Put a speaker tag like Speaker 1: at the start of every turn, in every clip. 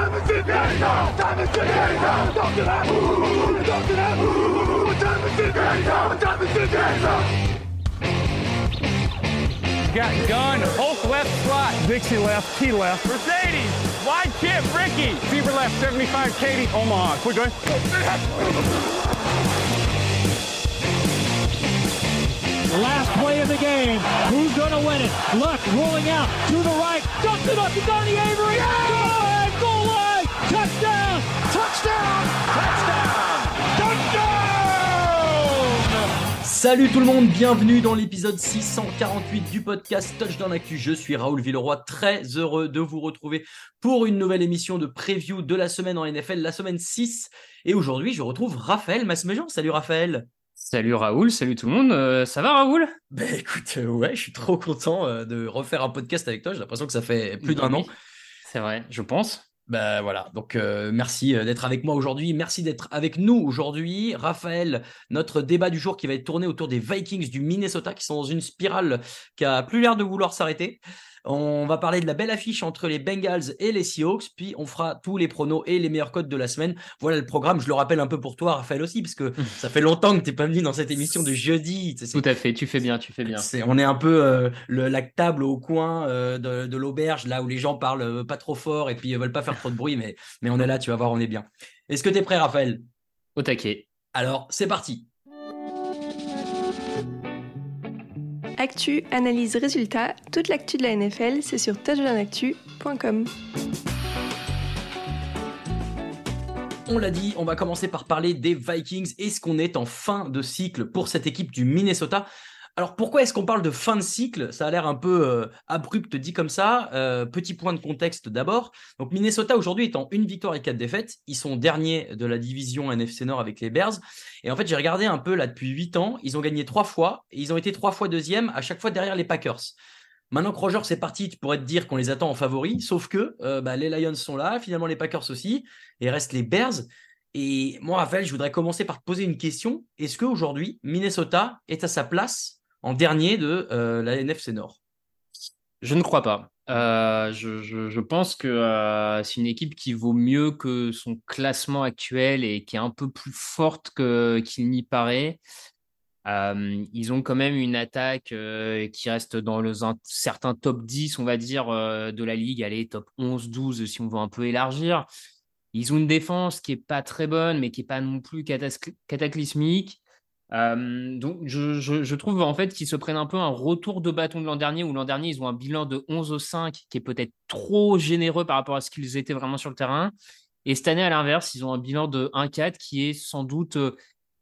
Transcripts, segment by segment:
Speaker 1: time is it now? Time is it now? Talk to that. Talk to that. What time is it now? What time is it now?
Speaker 2: Got gun, Hulk left slot. Dixie left, T left. Mercedes, wide chip, Ricky. Fever left, 75, Katie, Omaha. Quick going.
Speaker 3: Last play of the game. Who's going to win it? Luck rolling out to the right. Dumps it up to Donnie Avery. Line. Touchdown. Touchdown. Touchdown. Touchdown.
Speaker 4: Salut tout le monde, bienvenue dans l'épisode 648 du podcast Touchdown Actu. Je suis Raoul Villeroy, très heureux de vous retrouver pour une nouvelle émission de preview de la semaine en NFL, la semaine 6. Et aujourd'hui, je retrouve Raphaël Masmejean. Salut Raphaël.
Speaker 5: Salut Raoul, salut tout le monde. Euh, ça va Raoul?
Speaker 4: Ben écoute, euh, ouais, je suis trop content euh, de refaire un podcast avec toi. J'ai l'impression que ça fait plus d'un an.
Speaker 5: C'est vrai, je pense.
Speaker 4: Ben voilà, donc euh, merci euh, d'être avec moi aujourd'hui, merci d'être avec nous aujourd'hui. Raphaël, notre débat du jour qui va être tourné autour des Vikings du Minnesota qui sont dans une spirale qui a plus l'air de vouloir s'arrêter. On va parler de la belle affiche entre les Bengals et les Seahawks, puis on fera tous les pronos et les meilleurs codes de la semaine. Voilà le programme, je le rappelle un peu pour toi Raphaël aussi, parce que ça fait longtemps que tu n'es pas venu dans cette émission de jeudi.
Speaker 5: Tout à fait, tu fais bien, tu fais bien.
Speaker 4: on est un peu euh, le, la table au coin euh, de, de l'auberge, là où les gens parlent euh, pas trop fort et puis euh, veulent pas faire trop de bruit, mais, mais on est là, tu vas voir, on est bien. Est-ce que tu es prêt, Raphaël?
Speaker 5: Au taquet.
Speaker 4: Alors, c'est parti.
Speaker 6: Actu, analyse, résultat, toute l'actu de la NFL, c'est sur touchdownactu.com.
Speaker 4: On l'a dit, on va commencer par parler des Vikings. Est-ce qu'on est en fin de cycle pour cette équipe du Minnesota? Alors pourquoi est-ce qu'on parle de fin de cycle? Ça a l'air un peu euh, abrupt dit comme ça. Euh, petit point de contexte d'abord. Donc Minnesota aujourd'hui est en une victoire et quatre défaites. Ils sont derniers de la division NFC Nord avec les Bears. Et en fait j'ai regardé un peu là depuis huit ans. Ils ont gagné trois fois et ils ont été trois fois deuxième, à chaque fois derrière les Packers. Maintenant que Rogers est parti, tu pourrais te dire qu'on les attend en favori, sauf que euh, bah, les Lions sont là, finalement les Packers aussi, et il reste les Bears. Et moi, Raphaël, je voudrais commencer par te poser une question. Est-ce qu'aujourd'hui, Minnesota est à sa place en dernier de euh, la NFC Nord
Speaker 5: Je ne crois pas. Euh, je, pense que euh, c'est une équipe qui vaut mieux que son classement actuel et qui est un peu plus forte qu'il n'y paraît. Euh, ils ont quand même une attaque qui reste dans le, certain top 10, on va dire, de la ligue. Allez, top 11, 12 si on veut un peu élargir. Ils ont une défense qui est pas très bonne, mais qui est pas non plus cataclysmique. Euh, donc, je, je- je trouve en fait qu'ils se prennent un peu un retour de bâton de l'an dernier, où l'an dernier, ils ont un bilan de 11 au 5 qui est peut-être trop généreux par rapport à ce qu'ils étaient vraiment sur le terrain. Et cette année, à l'inverse, ils ont un bilan de 1-4 qui est sans doute, euh,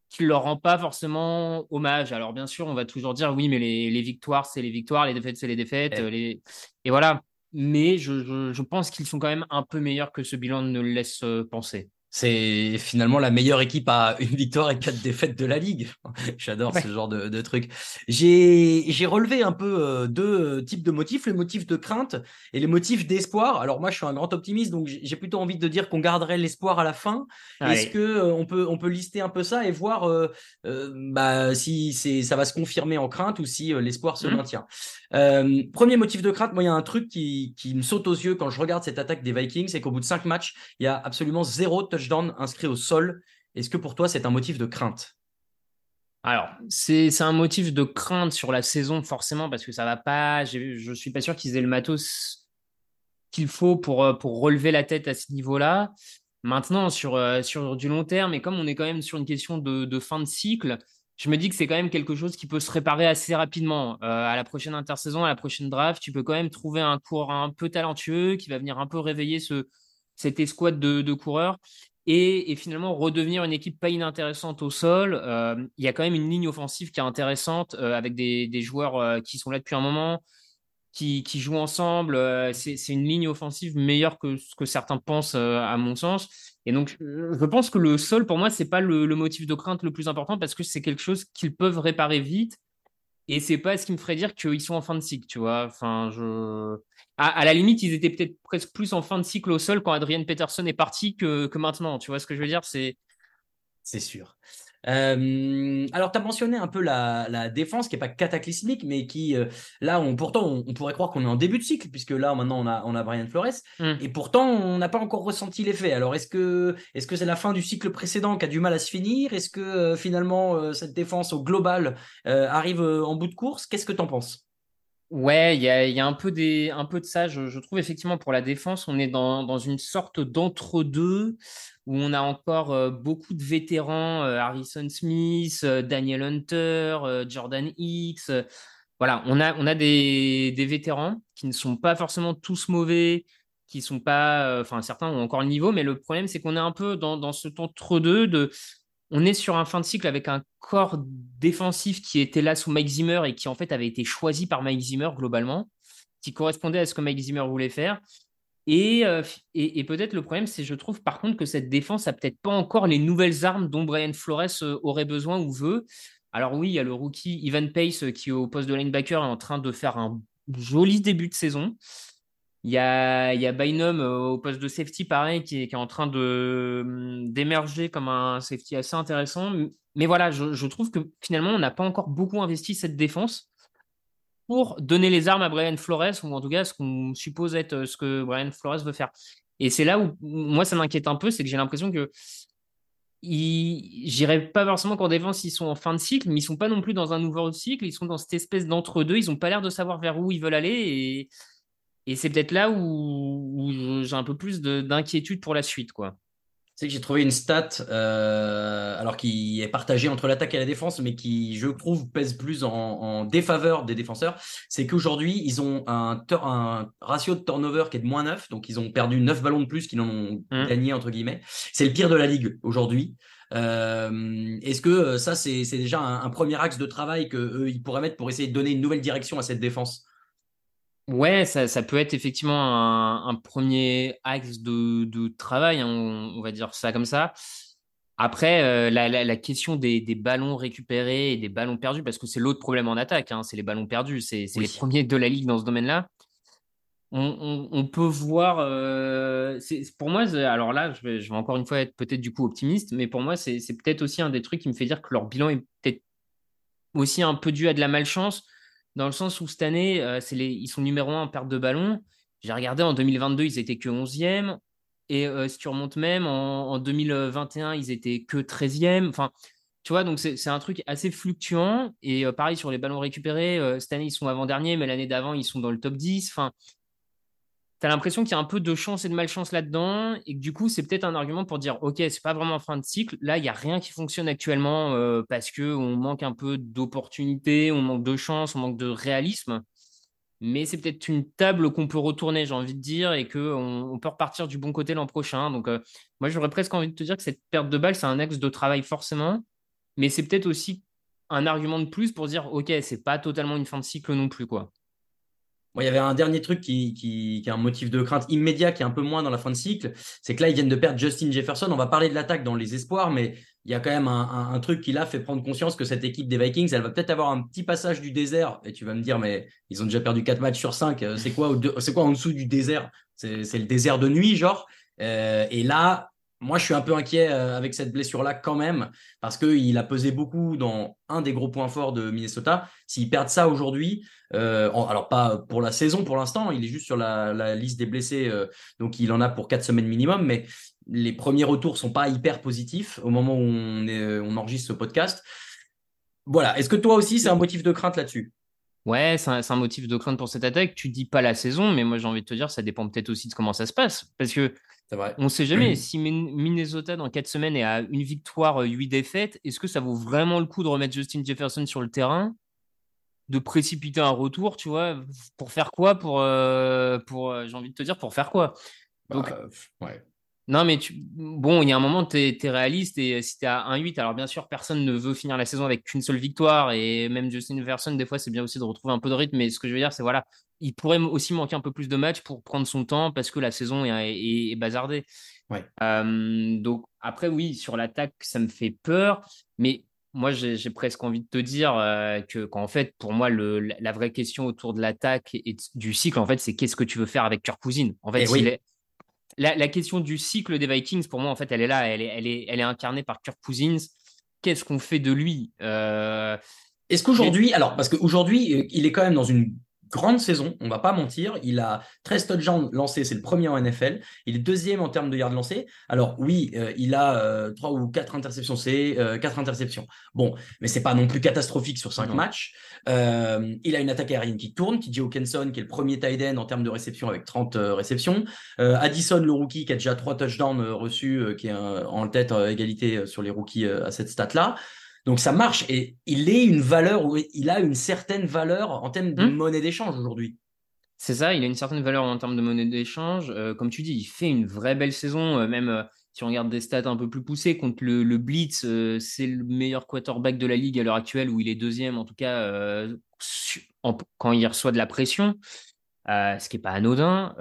Speaker 5: qui ne leur rend pas forcément hommage. Alors, bien sûr, on va toujours dire oui, mais les, les victoires, c'est les victoires, les défaites, c'est les défaites.
Speaker 4: Eh.
Speaker 5: euh, les... Et voilà. Mais je, je- pense qu'ils sont quand même un peu meilleurs que ce bilan ne le laisse penser.
Speaker 4: C'est finalement la meilleure équipe à une victoire et quatre défaites de la ligue. J'adore ce genre de, de truc. J'ai relevé un peu euh, deux types de motifs, les motifs de crainte et les motifs d'espoir. Alors moi, je suis un grand optimiste, donc j'ai plutôt envie de dire qu'on garderait l'espoir à la fin. Est-ce que euh, on peut on peut lister un peu ça et voir euh, euh, bah, si c'est ça va se confirmer en crainte ou si euh, l'espoir se
Speaker 5: Mhm.
Speaker 4: maintient? Euh, premier motif de crainte, moi il y a un truc qui, qui me saute aux yeux quand je regarde cette attaque des Vikings, c'est qu'au bout de cinq matchs, il y a absolument zéro touchdown inscrit au sol. Est-ce que pour toi, c'est un motif de crainte?
Speaker 5: Alors, c'est un motif de crainte sur la saison, forcément, parce que ça va pas. Je suis pas sûr qu'ils aient le matos qu'il faut pour, euh, pour relever la tête à ce niveau-là. Maintenant, sur, euh, sur du long terme, et comme on est quand même sur une question de, de fin de cycle, je me dis que c'est quand même quelque chose qui peut se réparer assez rapidement. Euh, à la prochaine intersaison, à la prochaine draft, tu peux quand même trouver un coureur un peu talentueux qui va venir un peu réveiller ce, cette escouade de, de coureurs et, finalement redevenir une équipe pas inintéressante au sol. Euh, il y a quand même une ligne offensive qui est intéressante euh, avec des, joueurs euh, qui sont là depuis un moment, qui, jouent ensemble. c'est une ligne offensive meilleure que ce que certains pensent, à mon sens. Et donc, je pense que le sol, pour moi, c'est pas le, motif de crainte le plus important parce que c'est quelque chose qu'ils peuvent réparer vite. Et c'est pas ce qui me ferait dire qu'ils sont en fin de cycle, tu vois. Enfin, à, la limite, ils étaient peut-être presque plus en fin de cycle au sol quand Adrian Peterson est parti que, maintenant. Tu vois ce que je veux dire? C'est
Speaker 4: sûr. Euh, alors, tu as mentionné un peu la, défense qui n'est pas cataclysmique, mais qui, euh, là, on, pourtant, on, pourrait croire qu'on est en début de cycle, puisque là, maintenant, on a, on a Brian Flores, hmm. et pourtant, on n'a pas encore ressenti l'effet. Alors, est-ce que c'est -ce c'est la fin du cycle précédent qui a du mal à se finir? Est-ce que euh, finalement, cette défense au global arrive en bout de course? Qu'est-ce que tu en penses?
Speaker 5: Ouais, il y a, un, peu des, un peu de ça. Je, trouve effectivement pour la défense, on est dans, une sorte d'entre-deux où on a encore euh, beaucoup de vétérans, euh, Harrison Smith, euh, Daniel Hunter, Jordan Hicks. voilà, on a, on a des, vétérans qui ne sont pas forcément tous mauvais, qui sont pas, enfin certains ont encore le niveau, mais le problème c'est qu'on est un peu dans, dans cet entre-deux de on est sur un fin de cycle avec un corps défensif qui était là sous Mike Zimmer et qui en fait avait été choisi par Mike Zimmer globalement, qui correspondait à ce que Mike Zimmer voulait faire. Et, euh, et, peut-être le problème, c'est je trouve par contre que cette défense a peut-être pas encore les nouvelles armes dont Brian Flores euh, aurait besoin ou veut. Alors oui, il y a le rookie Ivan Pace euh, qui au poste de linebacker est en train de faire un joli début de saison. Il y a, Bynum au poste de safety, pareil, qui est, en train hum, d'émerger comme un safety assez intéressant. Mais voilà, je trouve que finalement, on n'a pas encore beaucoup investi cette défense pour donner les armes à Brian Flores, ou en tout cas ce qu'on suppose être euh, ce que Brian Flores veut faire. Et c'est là où moi, ça m'inquiète un peu, c'est que j'ai l'impression que j'irai pas forcément qu'en défense, ils sont en fin de cycle, mais ils sont pas non plus dans un nouveau cycle, ils sont dans cette espèce d'entre-deux, ils ont pas l'air de savoir vers où ils veulent aller. Et c'est peut-être là où, j'ai un peu plus d'inquiétude pour la suite, quoi.
Speaker 4: C'est que j'ai trouvé une stat, euh, alors qui est partagée entre l'attaque et la défense, mais qui, je trouve, pèse plus en, défaveur des défenseurs. C'est qu'aujourd'hui, ils ont un, un, ratio de turnover qui est de moins 9, donc ils ont perdu 9 ballons de plus qu'ils en ont mmh. gagné, entre guillemets. C'est le pire de la ligue aujourd'hui. Euh, est-ce que euh, ça, c'est déjà un, premier axe de travail qu'ils pourraient mettre pour essayer de donner une nouvelle direction à cette défense?
Speaker 5: Ouais, ça, peut être effectivement un, premier axe de, travail, hein, on, va dire ça comme ça. Après, euh, la, question des, ballons récupérés et des ballons perdus, parce que c'est l'autre problème en attaque, hein, c'est les ballons perdus, c'est les premiers de la ligue dans ce domaine-là. On, peut voir, euh, pour moi, alors là, je vais, je vais, encore une fois être peut-être du coup optimiste, mais pour moi, c'est peut-être aussi un des trucs qui me fait dire que leur bilan est peut-être aussi un peu dû à de la malchance dans le sens où cette année, euh, ils sont numéro un en perte de ballon. J'ai regardé en 2022, ils étaient que 11e. Et euh, si tu remontes même, en, 2021, ils étaient que 13e. Enfin, tu vois, donc c'est un truc assez fluctuant. Et euh, pareil sur les ballons récupérés, cette année, ils sont avant-dernier, mais l'année d'avant, ils sont dans le top 10. Enfin, tu as l'impression qu'il y a un peu de chance et de malchance là-dedans, et que du coup, c'est peut-être un argument pour dire, OK, c'est pas vraiment fin de cycle. Là, il n'y a rien qui fonctionne actuellement euh, parce qu'on manque un peu d'opportunités, on manque de chance, on manque de réalisme. Mais c'est peut-être une table qu'on peut retourner, j'ai envie de dire, et qu'on on peut repartir du bon côté l'an prochain. Donc, euh, moi, j'aurais presque envie de te dire que cette perte de balle, c'est un axe de travail forcément, mais c'est peut-être aussi un argument de plus pour dire, OK, c'est pas totalement une fin de cycle non plus, quoi
Speaker 4: il y avait un dernier truc qui, qui, est un motif de crainte immédiat, qui est un peu moins dans la fin de cycle, c'est que là, ils viennent de perdre Justin Jefferson. On va parler de l'attaque dans les espoirs, mais il y a quand même un, truc qui là fait prendre conscience que cette équipe des Vikings, elle va peut-être avoir un petit passage du désert. Et tu vas me dire, mais ils ont déjà perdu 4 matchs sur 5. Euh, c'est quoi, quoi en dessous du désert? C'est, le désert de nuit, genre. Euh, et là, moi, je suis un peu inquiet euh, avec cette blessure-là quand même, parce qu'il a pesé beaucoup dans un des gros points forts de Minnesota. S'ils perdent ça aujourd'hui, euh, alors pas pour la saison pour l'instant, il est juste sur la, liste des blessés, euh, donc il en a pour quatre semaines minimum, mais les premiers retours sont pas hyper positifs au moment où on, enregistre ce podcast. Voilà. Est-ce que toi aussi, c'est un motif de crainte là-dessus?
Speaker 5: Ouais, c'est un, motif de crainte pour cette attaque. Tu dis pas la saison, mais moi j'ai envie de te dire, ça dépend peut-être aussi de comment ça se passe. Parce que vrai. on sait jamais. si Minnesota dans 4 semaines est à une victoire, 8 euh, défaites, est-ce que ça vaut vraiment le coup de remettre Justin Jefferson sur le terrain? De précipiter un retour, tu vois, pour faire quoi Pour, euh, pour euh, j'ai envie de te dire, pour faire quoi? Donc,
Speaker 4: bah, ouais.
Speaker 5: Non, mais tu... bon, il y a un moment, tu es, réaliste et si tu es à 1-8, alors bien sûr, personne ne veut finir la saison avec qu'une seule victoire et même Justin Jefferson, des fois, c'est bien aussi de retrouver un peu de rythme. Mais ce que je veux dire, c'est voilà, il pourrait aussi manquer un peu plus de matchs pour prendre son temps parce que la saison est, bazardée.
Speaker 4: Ouais.
Speaker 5: donc, après, oui, sur l'attaque, ça me fait peur. Mais moi, j'ai presque envie de te dire euh, que qu'en fait, pour moi, le, la vraie question autour de l'attaque et du cycle, en fait, c'est qu'est-ce que tu veux faire avec Kirk Cousine En fait, eh la, question du cycle des Vikings, pour moi, en fait, elle est là. Elle est, elle est, elle est incarnée par Kirk Cousins. Qu'est-ce qu'on fait de lui euh,
Speaker 4: Est-ce qu'aujourd'hui, alors, parce qu'aujourd'hui, euh, il est quand même dans une grande saison, on va pas mentir. Il a 13 touchdowns lancés, c'est le premier en NFL. Il est deuxième en termes de yards lancés. Alors oui, euh, il a euh, trois ou quatre interceptions, c'est euh, quatre interceptions. Bon, mais c'est pas non plus catastrophique sur cinq matchs. il a une attaque aérienne qui tourne, TJ Hawkinson qui est le premier tight end en termes de réception avec 30 réceptions. Addison le rookie qui a déjà trois touchdowns reçus, qui est en tête égalité sur les rookies à cette stat là. Donc ça marche et il est une valeur, il a une certaine valeur en termes de hmm. monnaie d'échange aujourd'hui.
Speaker 5: C'est ça, il a une certaine valeur en termes de monnaie d'échange. Euh, comme tu dis, il fait une vraie belle saison, euh, même euh, si on regarde des stats un peu plus poussées, contre le, Blitz, c'est le meilleur quarterback de la ligue à l'heure actuelle, où il est deuxième en tout cas quand il reçoit de la pression, ce qui n'est pas anodin.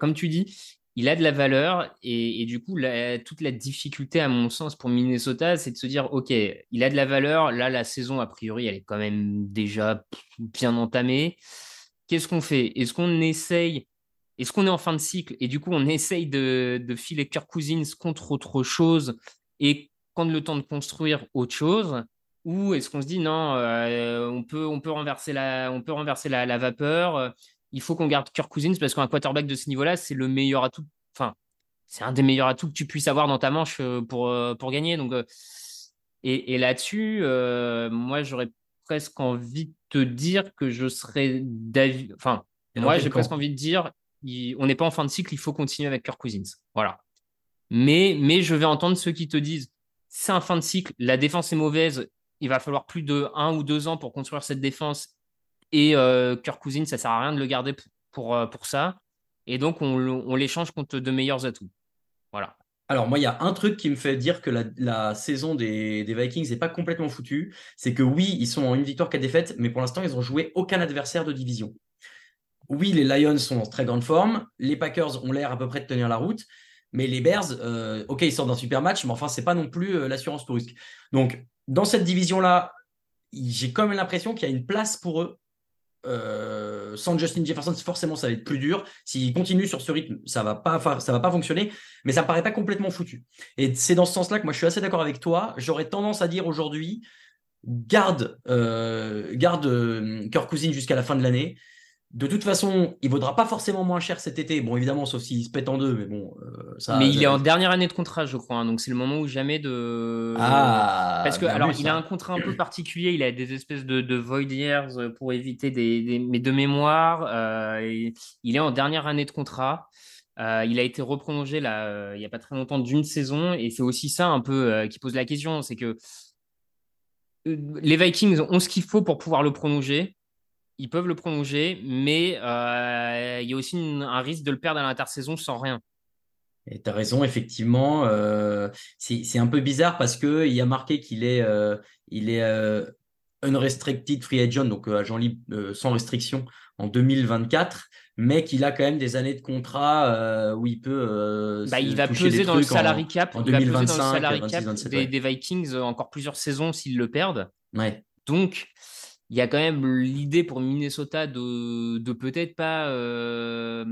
Speaker 5: comme tu dis, il a de la valeur et, du coup, toute la difficulté, à mon sens, pour Minnesota, c'est de se dire, OK, il a de la valeur. Là, la saison, a priori, elle est quand même déjà bien entamée. Qu'est-ce qu'on fait? Est-ce qu'on essaye Est-ce qu'on est en fin de cycle et du coup, on essaye de, filer Kirk Cousins contre autre chose et prendre le temps de construire autre chose? Ou est-ce qu'on se dit non, euh, on, peut, on peut renverser la, on peut renverser la vapeur il faut qu'on garde Kirk Cousins parce qu'un quarterback de ce niveau-là, c'est le meilleur atout. Enfin, c'est un des meilleurs atouts que tu puisses avoir dans ta manche euh, pour, euh, pour gagner. Donc, euh, et, là-dessus, moi, j'aurais presque envie de te dire que je serais d'avis. Enfin, moi, j'ai presque envie de dire on n'est pas en fin de cycle, il faut continuer avec Kirk Cousins. Voilà. Mais, mais je vais entendre ceux qui te disent c'est un fin de cycle, la défense est mauvaise, il va falloir plus de un ou deux ans pour construire cette défense et euh, Kirk Cousins, ça sert à rien de le garder pour, pour, euh, ça. Et donc, on, l'échange contre de meilleurs atouts. Voilà.
Speaker 4: Alors moi, il y a un truc qui me fait dire que la, saison des, Vikings n'est pas complètement foutue. C'est que oui, ils sont en une victoire, quatre défaites, mais pour l'instant, ils n'ont joué aucun adversaire de division. Oui, les Lions sont en très grande forme. Les Packers ont l'air à peu près de tenir la route. Mais les Bears, euh, ok, ils sortent d'un super match, mais enfin, c'est pas non plus l'assurance tout risque. Donc, dans cette division-là, j'ai quand même l'impression qu'il y a une place pour eux euh, sans Justin Jefferson, forcément, ça va être plus dur. S'il continue sur ce rythme, ça va pas, ça va pas fonctionner. Mais ça me paraît pas complètement foutu. Et c'est dans ce sens-là que moi, je suis assez d'accord avec toi. J'aurais tendance à dire aujourd'hui, garde, euh, garde euh, Kirk Cousins jusqu'à la fin de l'année. De toute façon, il vaudra pas forcément moins cher cet été. Bon, évidemment, sauf s'il se pète en deux, mais bon,
Speaker 5: euh, ça. Mais il est en dernière année de contrat, je crois. Hein, donc c'est le moment où jamais de.
Speaker 4: Ah.
Speaker 5: Parce que alors, il a un contrat un peu particulier. Il a des espèces de, de void years pour éviter des, mais de mémoire. Euh, il est en dernière année de contrat. Euh, il a été reprolongé là, il y a pas très longtemps d'une saison, et c'est aussi ça un peu qui pose la question, c'est que les Vikings ont ce qu'il faut pour pouvoir le prolonger ils peuvent le prolonger, mais euh, il y a aussi un risque de le perdre à l'intersaison sans rien.
Speaker 4: Et tu as raison, effectivement. Euh, c'est un peu bizarre parce qu'il y a marqué qu'il est, euh, il est unrestricted free agent, donc agent libre sans restriction en 2024, mais qu'il a quand même des années de contrat où il peut.
Speaker 5: Bah, il va peser dans le salary cap. En, 2025, des, des, Vikings encore plusieurs saisons s'ils le perdent.
Speaker 4: Ouais.
Speaker 5: Donc il y a quand même l'idée pour Minnesota de, de peut-être pas, euh,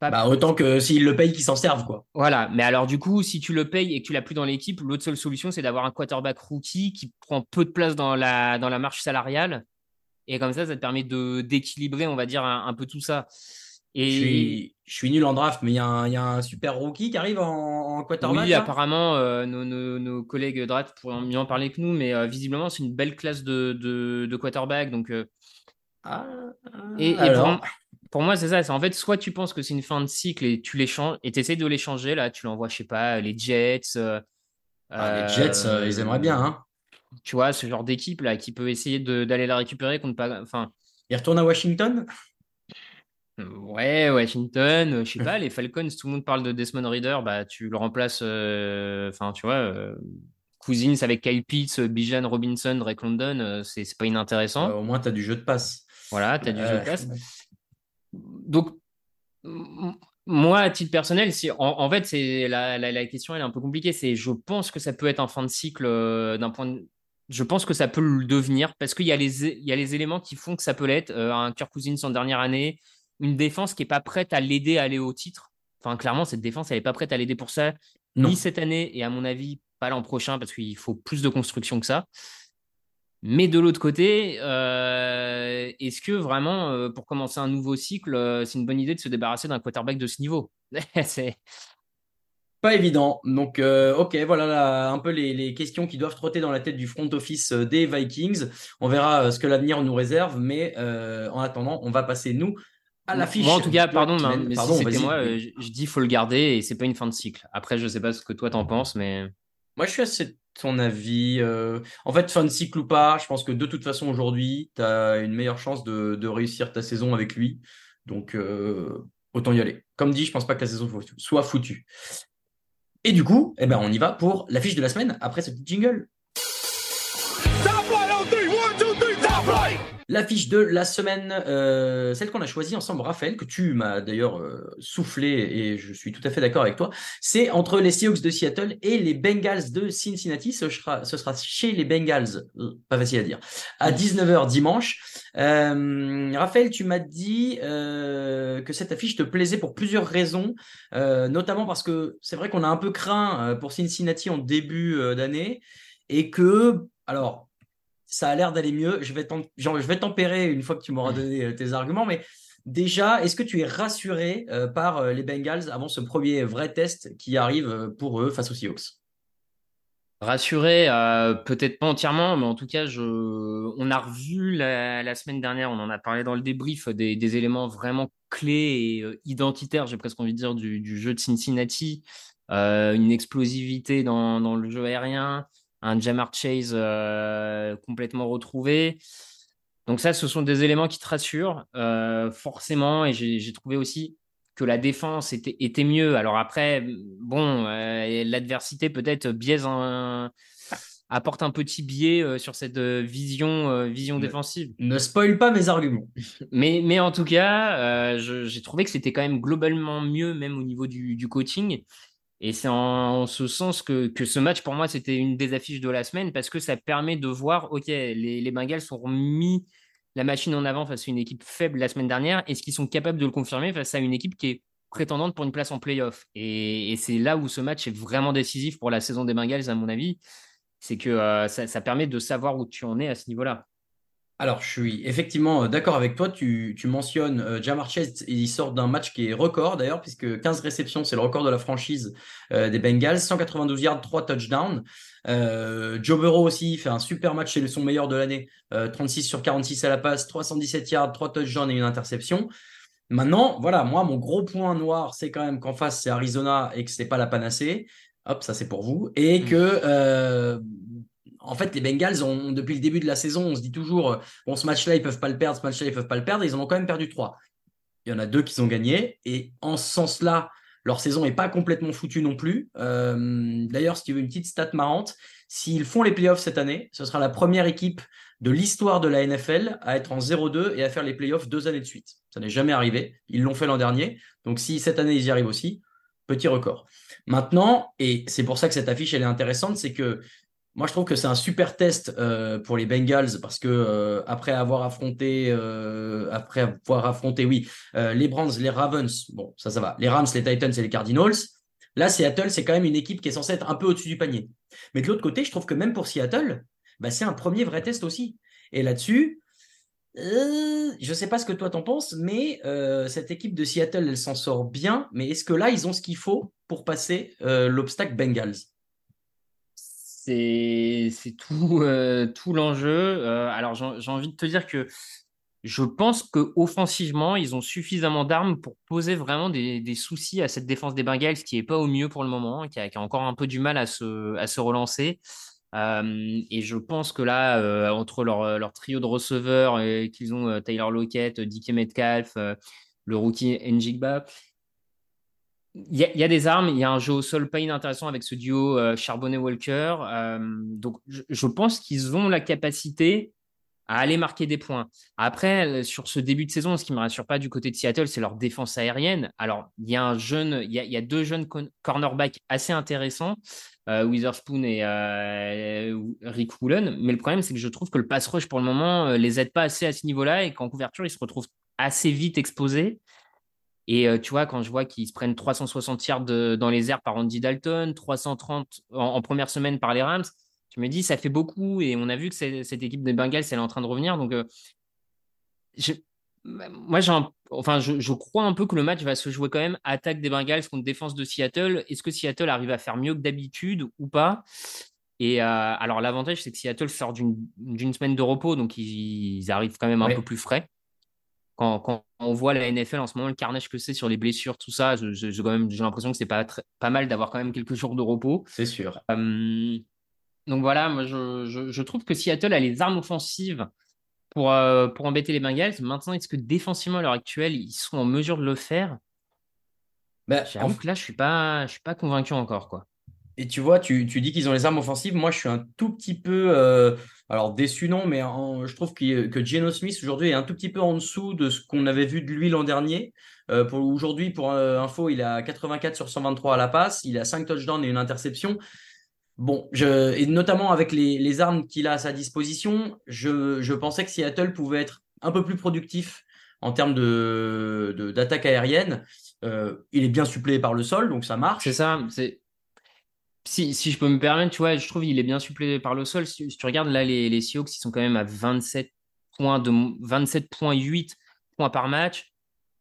Speaker 4: Bah, autant que s'ils le payent, qu'ils s'en servent. quoi.
Speaker 5: Voilà, mais alors du coup, si tu le payes et que tu l'as plus dans l'équipe, l'autre seule solution, c'est d'avoir un quarterback rookie qui prend peu de place dans la, dans la marche salariale. Et comme ça, ça te permet de, d'équilibrer, on va dire, un, peu tout ça.
Speaker 4: Et... Je, suis, je suis nul en draft, mais il y, a un super rookie qui arrive en, en quarterback.
Speaker 5: Oui, apparemment, euh, nos, nos, collègues draft pourraient mieux en parler que nous, mais euh, visiblement, c'est une belle classe de, de, de quarterback. Donc, euh, ah, et, pour, moi, c'est ça. En fait, soit tu penses que c'est une fin de cycle et tu l'échanges et tu essaies de l'échanger. Là, tu l'envoies, je sais pas, les Jets.
Speaker 4: Ah, les Jets, ils aimeraient bien. Hein.
Speaker 5: Tu vois, ce genre d'équipe là qui peut essayer d'aller la récupérer contre pas. Enfin,
Speaker 4: il retourne à Washington?
Speaker 5: Ouais, Washington, euh, je sais pas, les Falcons, tout le monde parle de Desmond Reader, bah tu le remplaces, euh, enfin tu vois, euh, Cousins avec Kyle Pitts, Bijan Robinson, Drake London, c'est pas inintéressant.
Speaker 4: au moins tu as du jeu de passe.
Speaker 5: Voilà, tu as du jeu de passe. Donc, moi, à titre personnel, si, en, fait, c'est la, la, question elle est un peu compliquée. C'est, je pense que ça peut être un fin de cycle d'un point de, je pense que ça peut le devenir parce qu'il y, y a les éléments qui font que ça peut l'être. un Kirk Cousins en dernière année, une défense qui n'est pas prête à l'aider à aller au titre. Enfin, clairement, cette défense, elle n'est pas prête à l'aider pour ça, ni cette année, et à mon avis, pas l'an prochain, parce qu'il faut plus de construction que ça. Mais de l'autre côté, euh, est-ce que vraiment, euh, pour commencer un nouveau cycle, euh, c'est une bonne idée de se débarrasser d'un quarterback de ce niveau? C'est
Speaker 4: pas évident. Donc, ok, voilà un peu les, les, questions qui doivent trotter dans la tête du front office des Vikings. On verra ce que l'avenir nous réserve, mais en attendant, on va passer nous à l'affiche.
Speaker 5: Moi, en tout cas, pardon, mais, si c'était moi, euh, je, je, dis faut le garder et c'est pas une fin de cycle. Après, je sais pas ce que toi t'en penses, mais.
Speaker 4: Moi, je suis assez de ton avis. Euh, en fait, fin de cycle ou pas, je pense que de toute façon, aujourd'hui, tu as une meilleure chance de, de, réussir ta saison avec lui. Donc, euh, autant y aller. Comme dit, je pense pas que la saison soit foutue. Et du coup, eh ben, on y va pour l'affiche de la semaine après ce petit jingle. L'affiche de la semaine, euh, celle qu'on a choisie ensemble, Raphaël, que tu m'as d'ailleurs euh, soufflé et je suis tout à fait d'accord avec toi, c'est entre les Seahawks de Seattle et les Bengals de Cincinnati. Ce sera, ce sera chez les Bengals, euh, pas facile à dire, à 19h dimanche. Raphaël, tu m'as dit que cette affiche te plaisait pour plusieurs raisons, notamment parce que c'est vrai qu'on a un peu craint pour Cincinnati en début d'année et que, alors, ça a l'air d'aller mieux. Je vais, genre, je vais tempérer une fois que tu m'auras donné euh, tes arguments, mais déjà, est-ce que tu es rassuré euh, par euh, les Bengals avant ce premier vrai test qui arrive pour eux face aux Seahawks?
Speaker 5: Rassuré, peut-être pas entièrement, mais en tout cas, je... on a revu la, semaine dernière, on en a parlé dans le débrief, des, éléments vraiment clés et identitaires, j'ai presque envie de dire, du, jeu de Cincinnati. une explosivité dans, dans, le jeu aérien, un Jamar Chase euh, complètement retrouvé. Donc ça, ce sont des éléments qui te rassurent euh, forcément. Et j'ai trouvé aussi que la défense était, était mieux. Alors après, bon, euh, l'adversité peut-être biaise un, apporte un petit biais sur cette vision, vision défensive.
Speaker 4: Ne spoil pas mes arguments.
Speaker 5: Mais, mais en tout cas, j'ai trouvé que c'était quand même globalement mieux, même au niveau du, du coaching. Et c'est en, ce sens que, ce match, pour moi, c'était une des affiches de la semaine parce que ça permet de voir, OK, les, Bengals ont mis la machine en avant face à une équipe faible la semaine dernière. Est-ce qu'ils sont capables de le confirmer face à une équipe qui est prétendante pour une place en playoff? Et, c'est là où ce match est vraiment décisif pour la saison des Bengals, à mon avis. C'est que euh, ça, ça permet de savoir où tu en es à ce niveau-là.
Speaker 4: Alors, je suis effectivement euh, d'accord avec toi. Tu, mentionnes euh, Jamar Chase, il sort d'un match qui est record d'ailleurs, puisque 15 réceptions, c'est le record de la franchise euh, des Bengals, 192 yards, 3 touchdowns. Joe Burrow aussi fait un super match, c'est son meilleur de l'année, 36 sur 46 à la passe, 317 yards, 3 touchdowns et une interception. Maintenant, voilà, moi, mon gros point noir, c'est quand même qu'en face, c'est Arizona et que c'est pas la panacée. Hop, ça c'est pour vous. Et mmh. que en fait, les Bengals ont, depuis le début de la saison, on se dit toujours, euh, bon, ce match-là, ils peuvent pas le perdre, ce match-là, ils peuvent pas le perdre. Ils en ont quand même perdu trois. Il y en a deux qui ont gagné. Et en ce sens-là, leur saison n'est pas complètement foutue non plus. Euh, d'ailleurs, si tu veux une petite stat marrante, s'ils font les playoffs cette année, ce sera la première équipe de l'histoire de la NFL à être en 0-2 et à faire les playoffs deux années de suite. Ça n'est jamais arrivé. Ils l'ont fait l'an dernier. Donc si cette année ils y arrivent aussi, petit record. Maintenant, et c'est pour ça que cette affiche elle est intéressante, c'est que moi, je trouve que c'est un super test euh, pour les Bengals parce que euh, après avoir affronté, euh, après avoir affronté, oui, les Browns, les Ravens, bon, ça, ça va. Les Rams, les Titans et les Cardinals. Là, Seattle, c'est quand même une équipe qui est censée être un peu au-dessus du panier. Mais de l'autre côté, je trouve que même pour Seattle, bah, c'est un premier vrai test aussi. Et là-dessus, je sais pas ce que toi t'en penses, mais cette équipe de Seattle, elle s'en sort bien. Mais est-ce que là, ils ont ce qu'il faut pour passer l'obstacle Bengals?
Speaker 5: C'est tout, euh, l'enjeu. Euh, alors, j'ai envie de te dire que je pense que offensivement, ils ont suffisamment d'armes pour poser vraiment des, soucis à cette défense des Bengals qui est pas au mieux pour le moment, qui a, qui a encore un peu du mal à se, relancer. Euh, et je pense que là, entre leur, trio de receveurs, qu'ils ont Tyler Lockett, Dickie Metcalf, le rookie Njigba, il y, a, des armes, il y a un jeu au sol pas inintéressant avec ce duo euh, Charbonnet-Walker. Euh, donc, je, pense qu'ils ont la capacité à aller marquer des points. Après, sur ce début de saison, ce qui ne me rassure pas du côté de Seattle, c'est leur défense aérienne. Alors, il y a deux jeunes cornerbacks assez intéressants, euh, Witherspoon et Rick Woolen. Mais le problème, c'est que je trouve que le pass rush, pour le moment, les aide pas assez à ce niveau-là et qu'en couverture, ils se retrouvent assez vite exposés. Et euh, tu vois, quand je vois qu'ils se prennent 360 yards de, dans les airs par Andy Dalton, 330 en, en première semaine par les Rams, je me dis, ça fait beaucoup. Et on a vu que cette équipe des Bengals, elle est en train de revenir. Donc, euh, je, moi, un, enfin, je, je, crois un peu que le match va se jouer quand même attaque des Bengals contre défense de Seattle. Est-ce que Seattle arrive à faire mieux que d'habitude ou pas? Et euh, alors, l'avantage, c'est que Seattle sort d'une semaine de repos, donc ils, ils arrivent quand même un ouais. peu plus frais. Quand, quand, on voit la NFL en ce moment, le carnage que c'est sur les blessures, tout ça, j'ai l'impression que c'est pas, pas mal d'avoir quand même quelques jours de repos.
Speaker 4: C'est sûr.
Speaker 5: Euh, donc voilà, moi je, je, je, trouve que Seattle a les armes offensives pour, euh, pour embêter les Bengals. Maintenant, est-ce que défensivement à l'heure actuelle, ils sont en mesure de le faire?
Speaker 4: Bah,
Speaker 5: J'avoue en... que là, je suis pas, je suis pas convaincu encore, quoi.
Speaker 4: Et tu vois, tu, tu dis qu'ils ont les armes offensives. Moi, je suis un tout petit peu, euh, alors déçu non, mais je trouve que, Geno Smith aujourd'hui est un tout petit peu en dessous de ce qu'on avait vu de lui l'an dernier. Euh, aujourd'hui, pour euh, info, il a 84 sur 123 à la passe, il a 5 touchdowns et une interception. Bon, et notamment avec les, armes qu'il a à sa disposition, je, pensais que Seattle pouvait être un peu plus productif en termes de, d'attaque aérienne. Euh, il est bien suppléé par le sol, donc ça marche.
Speaker 5: C'est ça. Si, si, je peux me permettre, tu vois, je trouve qu'il est bien suppléé par le sol. Si, si, tu regardes là, les, les Seahawks, ils sont quand même à 27 points de 27,8 points par match.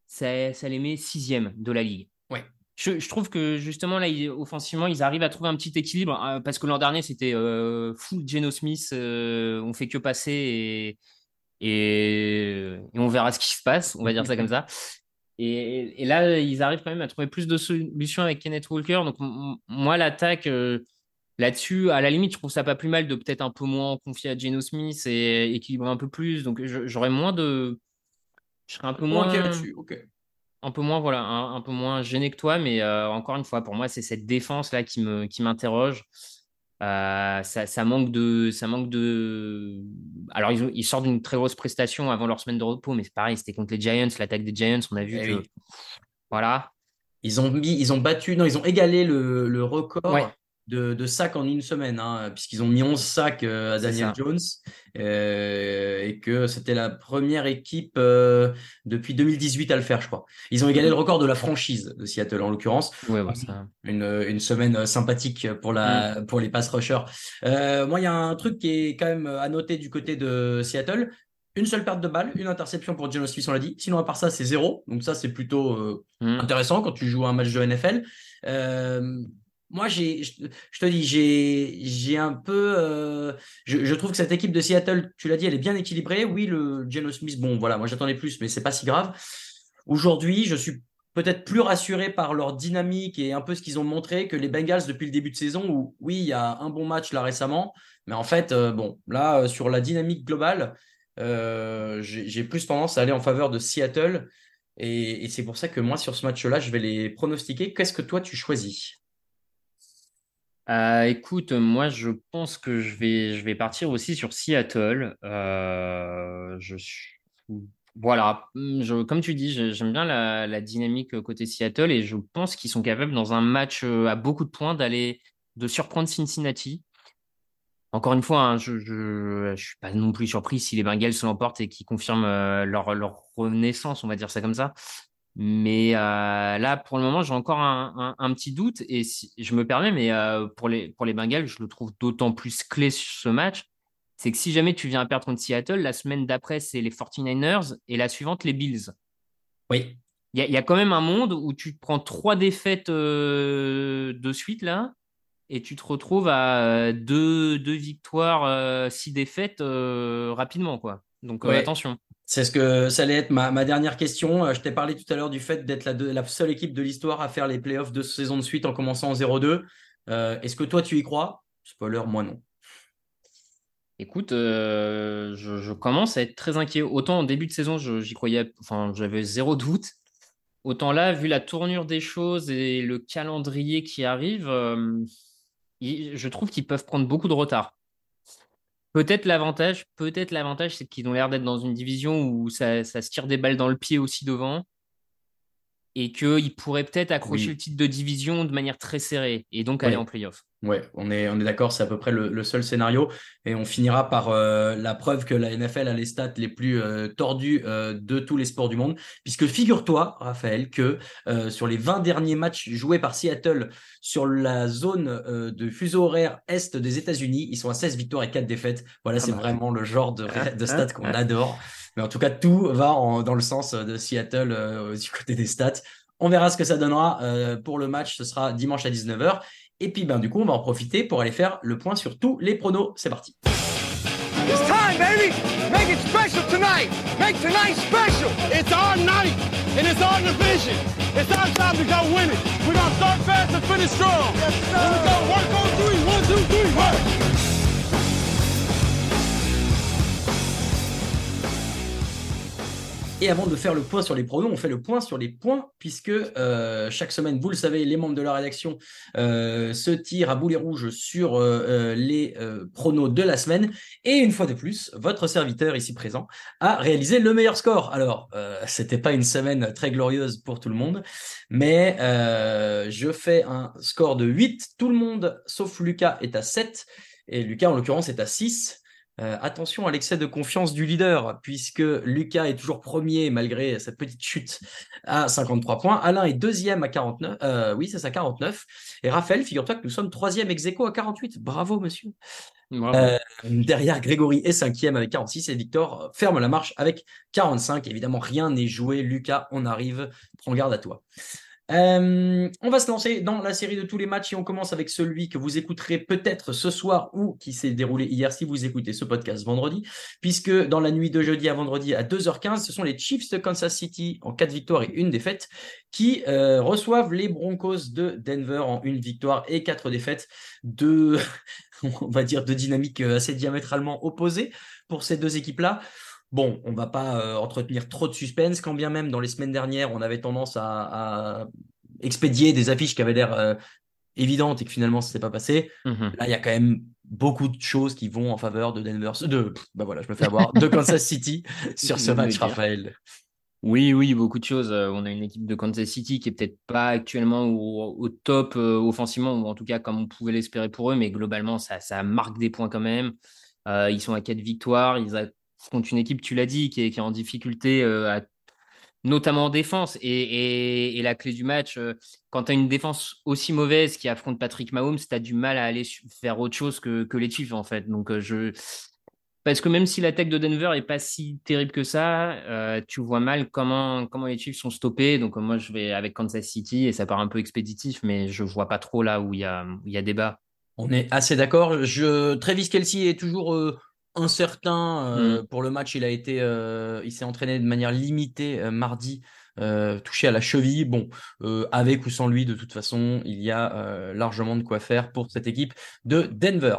Speaker 5: Ça, ça les met sixième de la ligue.
Speaker 4: Ouais.
Speaker 5: Je, je, trouve que justement, là, offensivement, ils arrivent à trouver un petit équilibre euh, parce que l'an dernier, c'était euh, full Geno Smith. Euh, on fait que passer et, et, et, on verra ce qui se passe. On va dire ça comme ça. Et, et, là, ils arrivent quand même à trouver plus de solutions avec Kenneth Walker. Donc, moi, l'attaque euh, là-dessus, à la limite, je trouve ça pas plus mal de peut-être un peu moins confier à Geno Smith et équilibrer un peu plus. Donc, j'aurais moins de. Je serais un peu moins.
Speaker 4: là-dessus, ok
Speaker 5: un peu moins voilà un, un, peu moins gêné que toi mais euh, encore une fois pour moi c'est cette défense là qui me qui m'interroge euh, ça, ça, manque de ça manque de alors ils, ont, ils sortent d'une très grosse prestation avant leur semaine de repos mais c'est pareil c'était contre les Giants l'attaque des Giants on a vu
Speaker 4: Eh
Speaker 5: que
Speaker 4: oui.
Speaker 5: voilà
Speaker 4: Ils ont mis, ils ont battu, non, ils ont égalé le, le record
Speaker 5: Ouais.
Speaker 4: De, de sacs en une semaine, hein, puisqu'ils ont mis 11 sacs euh, à Daniel. Jones, euh, et que c'était la première équipe euh, depuis 2018 à le faire, je crois. Ils ont égalé le record de la franchise de Seattle, en l'occurrence.
Speaker 5: ouais bah, ça-
Speaker 4: Une, une semaine sympathique pour, la,
Speaker 5: Mm.
Speaker 4: pour les pass rushers. Moi, il y a un truc qui est quand même à noter du côté de Seattle. Une seule perte de balle, une interception pour Geno Smith, on l'a dit. Sinon, à part ça, c'est zéro. Donc ça, c'est plutôt
Speaker 5: Mm.
Speaker 4: intéressant quand tu joues un match de NFL. Moi, j'ai, je, te dis, j'ai, j'ai un peu, euh, je, trouve que cette équipe de Seattle, tu l'as dit, elle est bien équilibrée. Oui, le Geno Smith, bon, voilà, moi j'attendais plus, mais c'est pas si grave. Aujourd'hui, je suis peut-être plus rassuré par leur dynamique et un peu ce qu'ils ont montré que les Bengals depuis le début de saison où, oui, il y a un bon match là récemment, mais en fait, euh, bon, là, euh, sur la dynamique globale, j'ai j'ai plus tendance à aller en faveur de Seattle. Et, et c'est pour ça que moi, sur ce match-là, je vais les pronostiquer. Qu'est-ce que toi, tu choisis?
Speaker 5: Euh, écoute, moi je pense que je vais, je vais partir aussi sur Seattle. Euh, je suis- voilà, je, comme tu dis, j'aime bien la, dynamique côté Seattle et je pense qu'ils sont capables dans un match euh, à beaucoup de points d'aller de surprendre Cincinnati. Encore une fois, hein, je, je, je suis pas non plus surpris si les Bengals se l'emportent et qu'ils confirment euh, leur, leur renaissance, on va dire ça comme ça. Mais euh, là, pour le moment, j'ai encore un, un, un petit doute et si, je me permets, mais euh, pour les, pour les Bengals, je le trouve d'autant plus clé sur ce match. c'est que si jamais tu viens à perdre contre Seattle, la semaine d'après, c'est les 49ers et la suivante, les Bills.
Speaker 4: Oui.
Speaker 5: Il y, a quand même un monde où tu te prends trois défaites euh, de suite là et tu te retrouves à deux, deux victoires, six défaites rapidement. quoi. Donc attention.
Speaker 4: C'est ce que ça allait être ma, dernière question. Je t'ai parlé tout à l'heure du fait d'être la, seule équipe de l'histoire à faire les playoffs de saison de suite en commençant en 0-2. Est-ce que toi tu y crois? Spoiler, moi non.
Speaker 5: Écoute, je, je, commence à être très inquiet. Autant en début de saison, j'y croyais, enfin, j'avais zéro doute. Autant là, vu la tournure des choses et le calendrier qui arrive, euh, je trouve qu'ils peuvent prendre beaucoup de retard. Peut-être l'avantage, peut-être l'avantage, c'est qu'ils ont l'air d'être dans une division où ça, se tire des balles dans le pied aussi devant et qu'ils pourraient peut-être accrocher le titre de division de manière très serrée et donc aller en playoff.
Speaker 4: Ouais, on est, on est d'accord, c'est à peu près le, seul scénario. Et on finira par euh, la preuve que la NFL a les stats les plus euh, tordues euh, de tous les sports du monde. Puisque figure-toi, Raphaël, que sur les 20 derniers matchs joués par Seattle sur la zone de fuseau horaire est des États-Unis, ils sont à 16 victoires et 4 défaites. Voilà, ah c'est bah vraiment le genre de, ah, de stats ah, qu'on adore. Mais en tout cas, tout va dans le sens de Seattle du côté des stats. On verra ce que ça donnera pour le match. Ce sera dimanche à 19h. Et puis, ben, du coup, on va en profiter pour aller faire le point sur tous les pronos. C'est parti. It's time, baby! Make it special tonight! Make tonight special! It's our night, and it's our division. It's our time to go win it. We're gonna start fast and finish strong. Yes, sir. Here we go. Work on three. One, two, three. Work. Et avant de faire le point sur les pronos, on fait le point sur les points, puisque euh, chaque semaine, vous le savez, les membres de la rédaction euh, se tirent à boulet rouge sur euh, les pronos de la semaine. Et une fois de plus, votre serviteur ici présent a réalisé le meilleur score. Alors, c'était pas une semaine très glorieuse pour tout le monde, mais je fais un score de 8. Tout le monde, sauf Lucas, est à 7. Et Lucas, en l'occurrence, est à 6. Euh, attention à l'excès de confiance du leader, puisque Lucas est toujours premier malgré sa petite chute à 53 points. Alain est deuxième à 49. Euh, oui, c'est ça, 49. Et Raphaël, figure-toi que nous sommes troisième ex aequo à 48. Bravo, monsieur. Euh, derrière, Grégory est cinquième avec 46 et Victor ferme la marche avec 45. Évidemment, rien n'est joué. Lucas, on arrive. Prends garde à toi. Euh, on va se lancer dans la série de tous les matchs et on commence avec celui que vous écouterez peut-être ce soir ou qui s'est déroulé hier si vous écoutez ce podcast vendredi, puisque dans la nuit de jeudi à vendredi à 2h15, ce sont les Chiefs de Kansas City en 4 victoires et une défaite qui euh, reçoivent les Broncos de Denver en une victoire et quatre défaites de, on va dire, de dynamique euh, assez diamétralement opposée pour ces deux équipes-là. Bon, on ne va pas euh, entretenir trop de suspense, quand bien même dans les semaines dernières, on avait tendance à, expédier des affiches qui avaient l'air euh, évidentes et que finalement, ça ne s'est pas passé. Mhm. Là, il y a quand même beaucoup de choses qui vont en faveur de Denver, de, bah voilà, je me fais avoir, de Kansas City sur ce match, Raphaël.
Speaker 5: Oui, oui, beaucoup de choses. Euh, on a une équipe de Kansas City qui est peut-être pas actuellement au, top offensivement, ou en tout cas comme on pouvait l'espérer pour eux, mais globalement, ça, ça marque des points quand même. ils sont à quatre victoires, ils, ont contre une équipe, tu l'as dit, qui est, en difficulté, euh, notamment en défense. Et, la clé du match, euh, quand tu as une défense aussi mauvaise qui affronte Patrick Mahomes, tu as du mal à aller faire autre chose que, les Chiefs, en fait. Donc, euh, je. Parce que même si l'attaque de Denver n'est pas si terrible que ça, tu vois mal comment, comment les Chiefs sont stoppés. Donc, moi, je vais avec Kansas City et ça part un peu expéditif, mais je vois pas trop là où il y a, y a débat.
Speaker 4: On est assez d'accord. Je... Travis Kelsey est toujours incertain. Euh, mmh. Pour le match, il a été, euh, il s'est entraîné de manière limitée euh, mardi euh, touché à la cheville. Bon, euh, avec ou sans lui, de toute façon, il y a euh, largement de quoi faire pour cette équipe de Denver.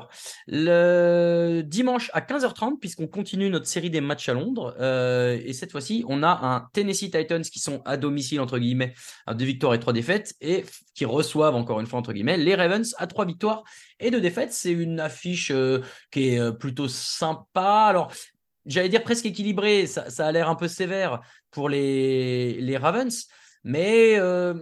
Speaker 4: Le dimanche à 15h30, puisqu'on continue notre série des matchs à Londres, et cette fois-ci, on a un Tennessee Titans qui sont à domicile, entre guillemets, à deux victoires et trois défaites, et qui reçoivent, encore une fois, entre guillemets, les Ravens à trois victoires et deux défaites. C'est une affiche qui est plutôt sympa. Alors, j'allais dire presque équilibré, ça, ça a l'air un peu sévère pour les, les Ravens, mais euh,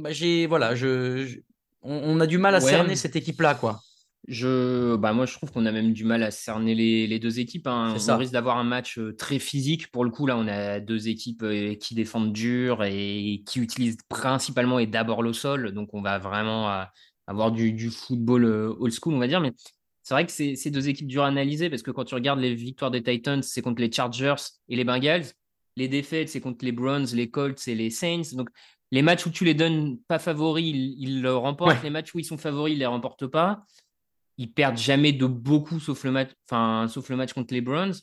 Speaker 4: bah, j'ai voilà, je, on, a du mal à cerner cette équipe-là, quoi.
Speaker 5: Je, bah moi, je trouve qu'on a même du mal à cerner les, les deux équipes. Hein. On risque d'avoir un match euh, très physique. Pour le coup, là, on a deux équipes euh, qui défendent dur et qui utilisent principalement et d'abord le sol. Donc, on va vraiment avoir du, du football old school, on va dire. Mais c'est vrai que c'est deux équipes dures à analyser parce que quand tu regardes les victoires des Titans, c'est contre les Chargers et les Bengals. Les défaites, c'est contre les Browns, les Colts et les Saints. Donc, les matchs où tu les donnes pas favoris, ils, le remportent. Les matchs où ils sont favoris, ils les remportent pas. Ils perdent jamais de beaucoup, sauf le match, enfin, sauf le match contre les Browns.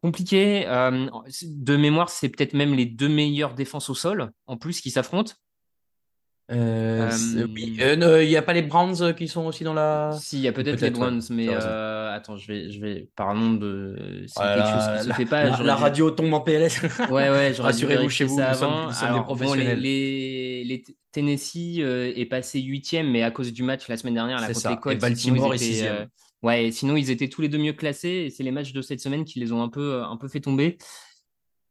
Speaker 5: Compliqué. Euh, de mémoire, c'est peut-être même les deux meilleures défenses au sol, en plus, qui s'affrontent.
Speaker 4: Euh, euh, euh, il n'y a pas les Browns qui sont aussi dans la.
Speaker 5: Si, il y a peut-être les Browns, mais attends, je vais, je vais par nom de. C'est quelque chose qui se fait pas.
Speaker 4: La, radio tombe en PLS.
Speaker 5: ouais, ouais, Rassurez-vous
Speaker 4: chez vous,
Speaker 5: ça
Speaker 4: nous avant. Sommes, des professionnels.
Speaker 5: les, les, Tennessee est passé huitième, mais à cause du match la semaine dernière, la contre les Colts,
Speaker 4: et Baltimore est sixième.
Speaker 5: ouais, sinon ils étaient tous les deux mieux classés, et c'est les matchs de cette semaine qui les ont un peu, un peu fait tomber.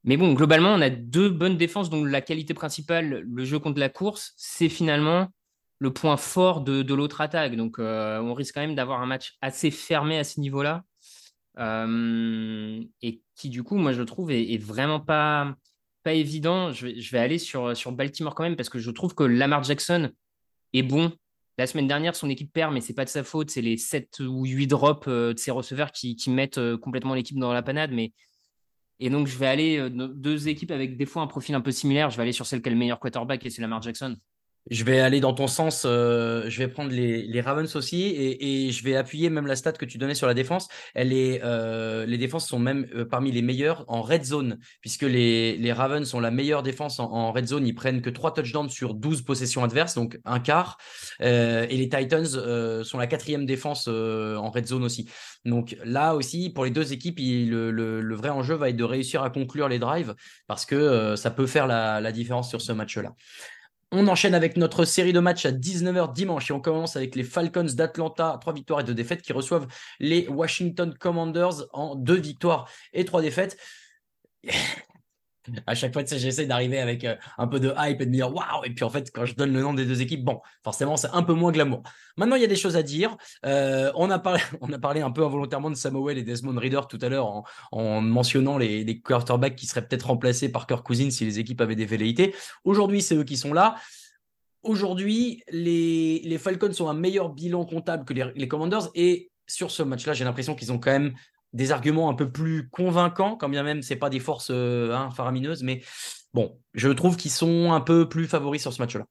Speaker 5: Mais bon, globalement, on a deux bonnes défenses, donc la qualité principale, le jeu contre la course, c'est finalement le point fort de, l'autre attaque. Donc, euh, on risque quand même d'avoir un match assez fermé à ce niveau-là. Euh, et qui, du coup, moi, je trouve, est, vraiment pas, évident. Je vais, aller sur, sur Baltimore quand même, parce que je trouve que Lamar Jackson est bon. La semaine dernière, son équipe perd, mais c'est pas de sa faute. C'est les 7 ou 8 drops euh, de ses receveurs qui, qui mettent complètement l'équipe dans la panade. Mais et donc, je vais aller euh, deux équipes avec des fois un profil un peu similaire. Je vais aller sur celle qui a le meilleur quarterback et c'est Lamar Jackson.
Speaker 4: Je vais aller dans ton sens. Euh, je vais prendre les, Ravens aussi et, je vais appuyer même la stat que tu donnais sur la défense. Elle est, euh, les défenses sont même euh, parmi les meilleures en red zone, puisque les, Ravens sont la meilleure défense en, red zone. Ils prennent que 3 touchdowns sur 12 possessions adverses, donc un quart. Et les Titans sont la quatrième défense en red zone aussi. Donc là aussi, pour les deux équipes, le, vrai enjeu va être de réussir à conclure les drives parce que ça peut faire la, la différence sur ce match-là. On enchaîne avec notre série de matchs à 19h dimanche et on commence avec les Falcons d'Atlanta, trois victoires et deux défaites qui reçoivent les Washington Commanders en deux victoires et trois défaites à chaque fois, j'essaie d'arriver avec euh, un peu de hype et de me dire waouh. Et puis en fait, quand je donne le nom des deux équipes, bon, forcément, c'est un peu moins glamour. Maintenant, il y a des choses à dire. Euh, on, a parlé, on a parlé un peu involontairement de Samuel et Desmond Reader tout à l'heure en, mentionnant les, quarterbacks qui seraient peut-être remplacés par Kirk Cousins si les équipes avaient des velléités. Aujourd'hui, c'est eux qui sont là. Aujourd'hui, les, les, Falcons ont un meilleur bilan comptable que les, les Commanders et sur ce match-là, j'ai l'impression qu'ils ont quand même des arguments un peu plus convaincants, quand bien même c'est pas des forces euh, hein, faramineuses, mais bon, je trouve qu'ils sont un peu plus favoris sur ce match-là.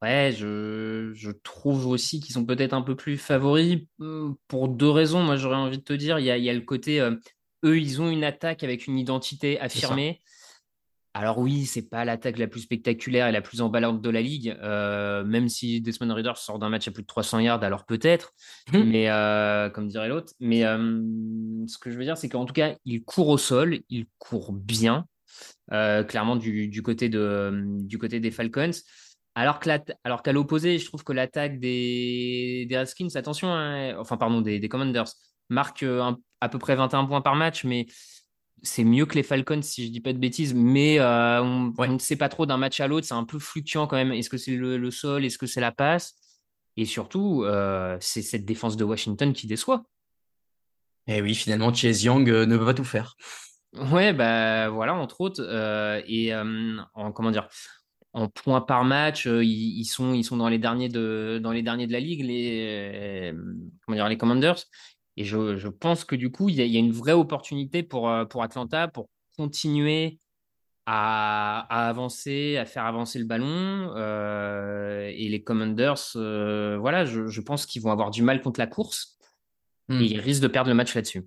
Speaker 5: Ouais, je, je trouve aussi qu'ils sont peut-être un peu plus favoris hmm, pour deux raisons. Moi, j'aurais envie de te dire, il y a, il y a le côté, euh, eux, ils ont une attaque avec une identité affirmée. Alors oui, c'est pas l'attaque la plus spectaculaire et la plus emballante de la ligue, euh, même si Desmond Reader sort d'un match à plus de 300 yards, alors peut-être, mmh. mais euh, comme dirait l'autre. Mais euh, ce que je veux dire, c'est qu'en tout cas, il court au sol, il court bien, clairement du, côté de, du côté des Falcons. Alors qu'à l'opposé, je trouve que l'attaque des, des Redskins, attention, hein, enfin pardon, des, des Commanders, marque à peu près 21 points par match, mais c'est mieux que les Falcons, si je dis pas de bêtises, mais euh, on, ne sait pas trop d'un match à l'autre. C'est un peu fluctuant quand même. Est-ce que c'est le, sol? Est-ce que c'est la passe? Et surtout, euh, c'est cette défense de Washington qui déçoit.
Speaker 4: Et eh oui, finalement, Chase Young euh, ne peut pas tout faire.
Speaker 5: Ouais, bah voilà, entre autres. et en comment dire en points par match, ils, sont, ils sont dans les derniers de, dans les derniers de la ligue, les, comment dire, les Commanders. Et je, pense que du coup, il y, a une vraie opportunité pour, euh, pour Atlanta pour continuer à, avancer, à faire avancer le ballon. Euh, et les Commanders, euh, voilà, je, pense qu'ils vont avoir du mal contre la course. Hmm. Et ils risquent de perdre le match là-dessus.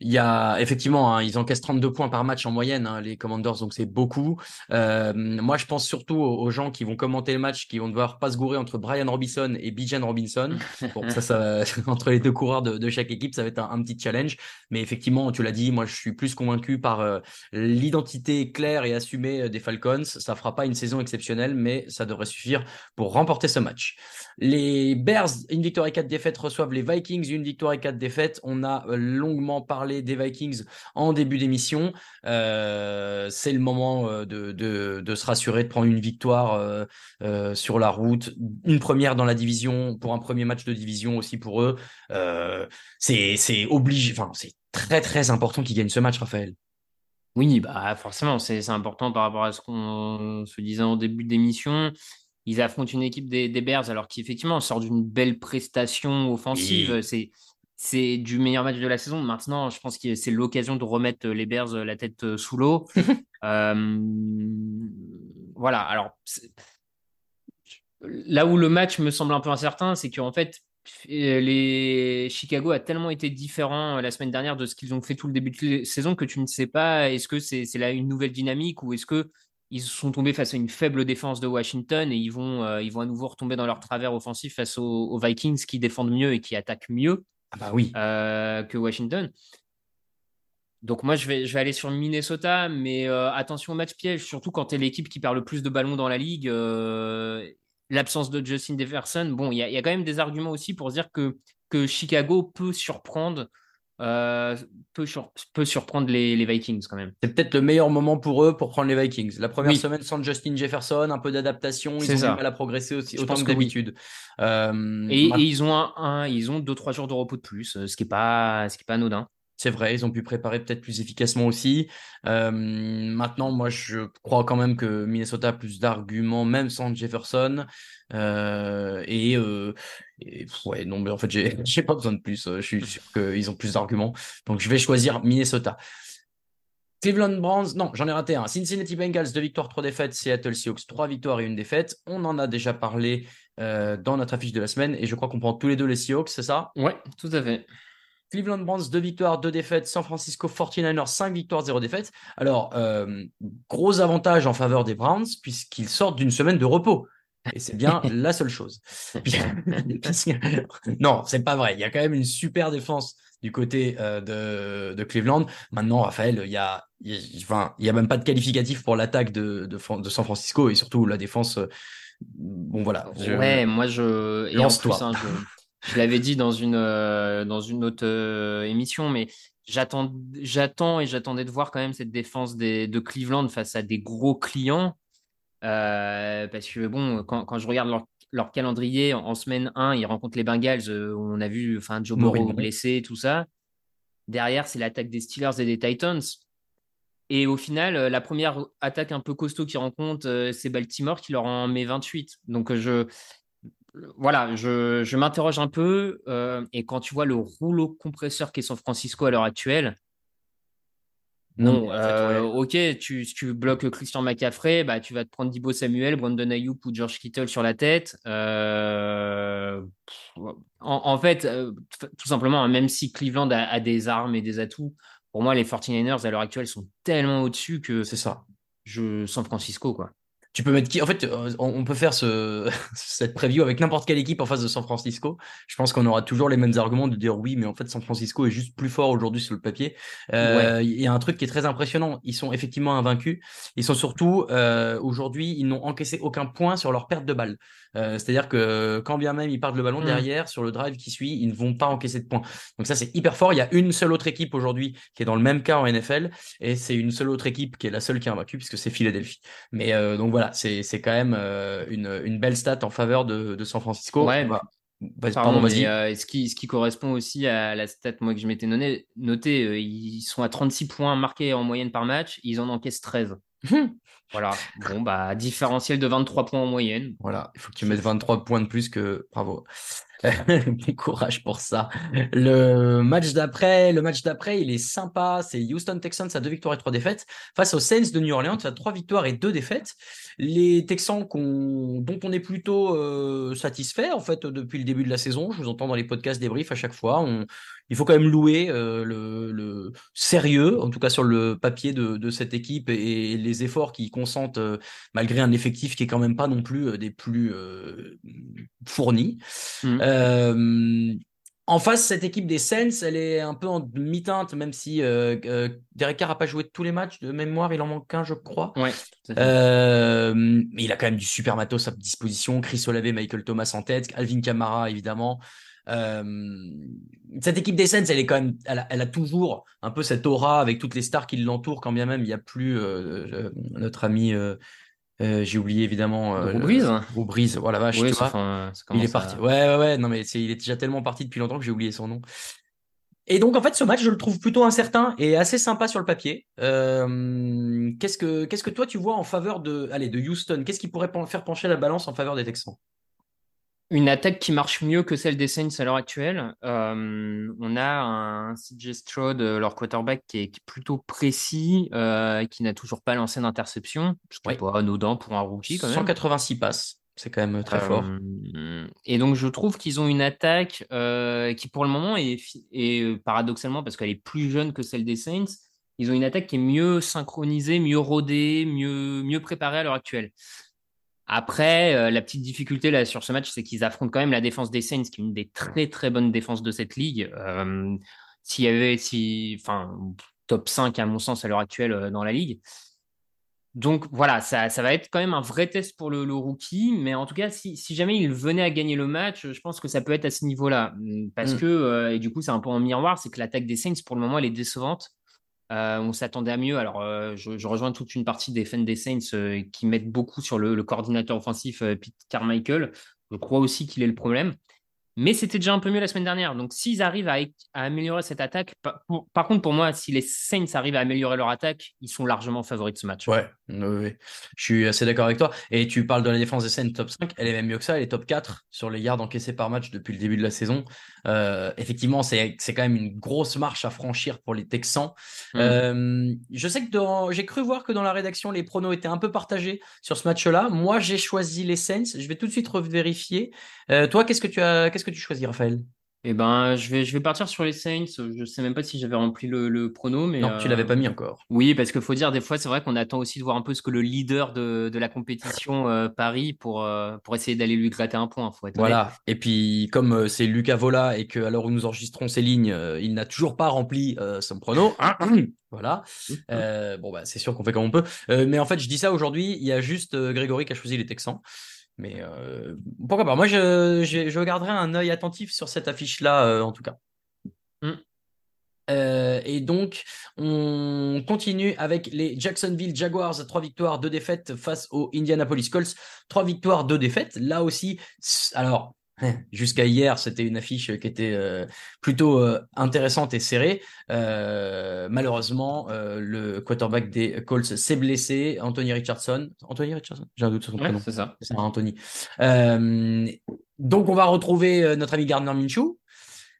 Speaker 4: Il y a effectivement, hein, ils encaissent 32 points par match en moyenne, hein, les Commanders, donc c'est beaucoup. Euh, moi, je pense surtout aux, gens qui vont commenter le match, qui vont devoir pas se gourer entre Brian Robinson et Bijan Robinson. Bon, ça, ça, entre les deux coureurs de, chaque équipe, ça va être un, petit challenge. Mais effectivement, tu l'as dit, moi, je suis plus convaincu par euh, l'identité claire et assumée euh, des Falcons. Ça fera pas une saison exceptionnelle, mais ça devrait suffire pour remporter ce match. Les Bears, une victoire et quatre défaites, reçoivent les Vikings, une victoire et quatre défaites. On a longuement parlé des Vikings en début d'émission. Euh, c'est le moment euh, de, de, se rassurer, de prendre une victoire euh, sur la route, une première dans la division, pour un premier match de division aussi pour eux. c'est obligé, enfin, c'est très très important qu'ils gagnent ce match, Raphaël.
Speaker 5: Oui, bah forcément, c'est important par rapport à ce qu'on se disait en début d'émission ils affrontent une équipe des, des Bears, alors qu'effectivement, on sort d'une belle prestation offensive. C'est c'est du meilleur match de la saison. Maintenant, je pense que c'est l'occasion de remettre les Bears la tête sous l'eau. euh, voilà. Alors, là où le match me semble un peu incertain, c'est qu'en fait, les Chicago a tellement été différent la semaine dernière de ce qu'ils ont fait tout le début de la saison que tu ne sais pas est-ce que c'est là une nouvelle dynamique ou est-ce que ils sont tombés face à une faible défense de Washington et ils vont, euh, ils vont à nouveau retomber dans leur travers offensif face aux, aux Vikings qui défendent mieux et qui attaquent mieux.
Speaker 4: Ah bah oui.
Speaker 5: Euh, que Washington. Donc moi, je vais, aller sur Minnesota, mais euh, attention au match piège, surtout quand tu es l'équipe qui perd le plus de ballons dans la ligue. Euh, L'absence de Justin Jefferson, bon, il y, a quand même des arguments aussi pour dire que Chicago peut surprendre euh, peut, sur, peut, surprendre les, les, Vikings quand même.
Speaker 4: C'est peut-être le meilleur moment pour eux pour prendre les Vikings. La première oui. semaine sans Justin Jefferson, un peu d'adaptation, ils ont ça. du mal à progresser aussi, autant que, que d'habitude.
Speaker 5: Oui. Euh, et, et, ils ont un, un, ils ont deux trois jours de repos de plus, ce qui est pas, ce qui est pas anodin.
Speaker 4: C'est vrai, ils ont pu préparer peut-être plus efficacement aussi. Euh, maintenant, moi, je crois quand même que Minnesota a plus d'arguments, même sans Jefferson. Euh, et, euh, et, ouais, non, mais en fait, j'ai, pas besoin de plus. Je suis sûr qu'ils ont plus d'arguments. Donc, je vais choisir Minnesota. Cleveland Browns, non, j'en ai raté un. Cincinnati Bengals, deux victoires, trois défaites. Seattle Seahawks, trois victoires et une défaite. On en a déjà parlé euh, dans notre affiche de la semaine et je crois qu'on prend tous les deux les Seahawks, c'est ça?
Speaker 5: Ouais, tout à fait.
Speaker 4: Cleveland Browns, 2 victoires, 2 défaites. San Francisco 49ers, 5 victoires, 0 défaites. Alors, euh, gros avantage en faveur des Browns, puisqu'ils sortent d'une semaine de repos. Et c'est bien la seule chose. non, c'est pas vrai. Il y a quand même une super défense du côté euh, de, de, Cleveland. Maintenant, Raphaël, il y a, il y a, enfin, il y a même pas de qualificatif pour l'attaque de, de, de, San Francisco et surtout la défense. Euh, bon, voilà.
Speaker 5: Je... Ouais, moi, je. Et en plus, hein, je je l'avais dit dans une, euh, dans une autre émission, mais j'attends, j'attends et j'attendais de voir quand même cette défense des, de Cleveland face à des gros clients. Euh, parce que bon, quand, quand je regarde leur, leur, calendrier en, en, semaine 1, ils rencontrent les Bengals, on a vu enfin, Joe Burrow blessé, tout ça. Derrière, c'est l'attaque des Steelers et des Titans. Et au final, la première attaque un peu costaud qu'ils rencontrent, c'est Baltimore qui leur en met 28. Donc, je, voilà, je, je m'interroge un peu. Euh, et quand tu vois le rouleau compresseur qu'est San Francisco à l'heure actuelle, non, euh, ok, tu, si tu bloques Christian McCaffrey, bah, tu vas te prendre Dibo Samuel, Brandon Ayuk ou George Kittle sur la tête. Euh, en, en, fait, euh, tout simplement, hein, même si Cleveland a, a, des armes et des atouts, pour moi, les 49ers à l'heure actuelle sont tellement au-dessus que
Speaker 4: c'est ça.
Speaker 5: Je San Francisco, quoi
Speaker 4: tu peux mettre qui En fait, on peut faire ce, cette preview avec n'importe quelle équipe en face de San Francisco. Je pense qu'on aura toujours les mêmes arguments de dire oui, mais en fait, San Francisco est juste plus fort aujourd'hui sur le papier. Euh, il ouais. y a un truc qui est très impressionnant. Ils sont effectivement invaincus. Ils sont surtout euh, aujourd'hui, ils n'ont encaissé aucun point sur leur perte de balle. Euh, C'est-à-dire que quand bien même ils partent le ballon mmh. derrière sur le drive qui suit, ils ne vont pas encaisser de points. Donc ça, c'est hyper fort. Il y a une seule autre équipe aujourd'hui qui est dans le même cas en NFL, et c'est une seule autre équipe qui est la seule qui est invaincue puisque c'est Philadelphie. Mais euh, donc voilà c'est quand même euh, une, une, belle stat en faveur de, de San Francisco.
Speaker 5: Ouais, bah, pardon, euh, ce, qui, ce qui correspond aussi à la stat moi, que je m'étais noté, noté euh, ils sont à 36 points marqués en moyenne par match, ils en encaissent 13. voilà, bon, bah, différentiel de 23 points en moyenne.
Speaker 4: Voilà, il faut que tu mettes 23 points de plus que. Bravo. courage pour ça. Le match d'après, le match d'après, il est sympa. C'est Houston Texans à deux victoires et trois défaites face aux Saints de New Orleans à trois victoires et deux défaites. Les Texans dont on est plutôt euh, satisfait en fait depuis le début de la saison. Je vous entends dans les podcasts débriefs à chaque fois. Il faut quand même louer euh, le, sérieux, en tout cas sur le papier de, cette équipe et, les efforts qu'ils consentent euh, malgré un effectif qui est quand même pas non plus des plus fournis. Mmh. Euh, en face, cette équipe des Saints, elle est un peu en mi-teinte, même si euh, euh, Derek Carr n'a pas joué tous les matchs de mémoire, il en manque qu'un, je crois.
Speaker 5: Ouais,
Speaker 4: mais il a quand même du super matos à disposition. Chris Olave, Michael Thomas en tête, Alvin Kamara, évidemment. Euh, cette équipe des Saints, elle est quand même, elle a, elle a, toujours un peu cette aura avec toutes les stars qui l'entourent, quand bien même il n'y a plus euh, notre ami. Euh, j'ai oublié évidemment
Speaker 5: euh, Brise.
Speaker 4: Brise, voilà vache,
Speaker 5: oui,
Speaker 4: tu vois.
Speaker 5: Enfin,
Speaker 4: il est parti. À... Ouais, ouais, ouais. Non mais c'est, il est déjà tellement parti depuis longtemps que j'ai oublié son nom. Et donc, en fait, ce match, je le trouve plutôt incertain et assez sympa sur le papier. Euh, qu'est-ce que qu'est-ce que toi tu vois en faveur de, allez, de Houston? Qu'est-ce qui pourrait faire pencher la balance en faveur des Texans?
Speaker 5: Une attaque qui marche mieux que celle des Saints à l'heure actuelle. Euh, on a un CJ Stroud, euh, leur quarterback, qui est, qui est plutôt précis, euh, qui n'a toujours pas lancé d'interception, ce qui n'est pas anodin pour un rookie quand même.
Speaker 4: 186 passes, c'est quand même très fort.
Speaker 5: Et donc, je trouve qu'ils ont une attaque qui, pour le moment, est, paradoxalement, parce qu'elle est plus jeune que celle des Saints, ils ont une attaque qui est mieux synchronisée, mieux rodée, mieux, mieux préparée à l'heure actuelle. Après, euh, la petite difficulté là sur ce match, c'est qu'ils affrontent quand même la défense des Saints, qui est une des très très bonnes défenses de cette ligue. Euh, S'il y avait, si, enfin, top 5 à mon sens à l'heure actuelle euh, dans la ligue. Donc voilà, ça, ça va être quand même un vrai test pour le, le rookie, mais en tout cas, si, si jamais il venait à gagner le match, je pense que ça peut être à ce niveau-là. Parce
Speaker 4: Mm.
Speaker 5: que, et du coup, c'est un peu en miroir, c'est que l'attaque des Saints, pour le moment, elle est décevante. Euh, on s'attendait à mieux. Alors, euh, je, rejoins toute une partie des fans des Saints euh, qui mettent beaucoup sur le, le coordinateur offensif Pete Carmichael. Je crois aussi qu'il est le problème. Mais c'était déjà un peu mieux la semaine dernière. Donc, s'ils arrivent à, à améliorer cette attaque, par, pour- par contre, pour moi, si les Saints arrivent à améliorer leur attaque, ils sont largement favoris de ce match.
Speaker 4: Ouais, je suis assez d'accord avec toi. Et tu parles de la défense des Saints top 5, elle est même mieux que ça, elle est top 4 sur les yards encaissés par match depuis le début de la saison. Euh, effectivement, c'est quand même une grosse marche à franchir pour les Texans.
Speaker 5: Mm.
Speaker 4: Euh, je sais que dans- j'ai cru voir que dans la rédaction, les pronos étaient un peu partagés sur ce match-là. Moi, j'ai choisi les Saints. Je vais tout de suite revérifier. Euh, toi, qu'est-ce que tu as, que tu choisis, Raphaël?
Speaker 5: Eh ben, je vais, je vais partir sur les Saints. Je sais même pas si j'avais rempli le, le prono, mais
Speaker 4: Non, tu
Speaker 5: euh,
Speaker 4: l'avais pas mis encore.
Speaker 5: Oui, parce qu'il faut dire, des fois, c'est vrai qu'on attend aussi de voir un peu ce que le leader de, de la compétition euh, parie pour, euh, pour essayer d'aller lui gratter un point. Faut être honnête.
Speaker 4: Voilà. Et puis, comme euh, c'est Lucas Vola et que l'heure où nous enregistrons ces lignes, euh, il n'a toujours pas rempli euh, son prono. voilà. Euh, bon, bah, c'est sûr qu'on fait comme on peut. Euh, mais en fait, je dis ça aujourd'hui. Il y a juste euh, Grégory qui a choisi les Texans. Mais euh, pourquoi pas Moi, je, je, je garderai un œil attentif sur cette affiche-là, euh, en tout cas.
Speaker 5: Mm.
Speaker 4: Euh, et donc, on continue avec les Jacksonville Jaguars, trois victoires, deux défaites face aux Indianapolis Colts, trois victoires, deux défaites. Là aussi, alors, jusqu'à hier, c'était une affiche qui était euh, plutôt euh, intéressante et serrée. Euh, malheureusement, euh, le quarterback des Colts s'est blessé, Anthony Richardson. Anthony Richardson? J'ai un doute sur son
Speaker 5: Ouais,
Speaker 4: prénom.
Speaker 5: c'est ça.
Speaker 4: C'est Anthony. Euh, donc, on va retrouver notre ami Gardner Minshew.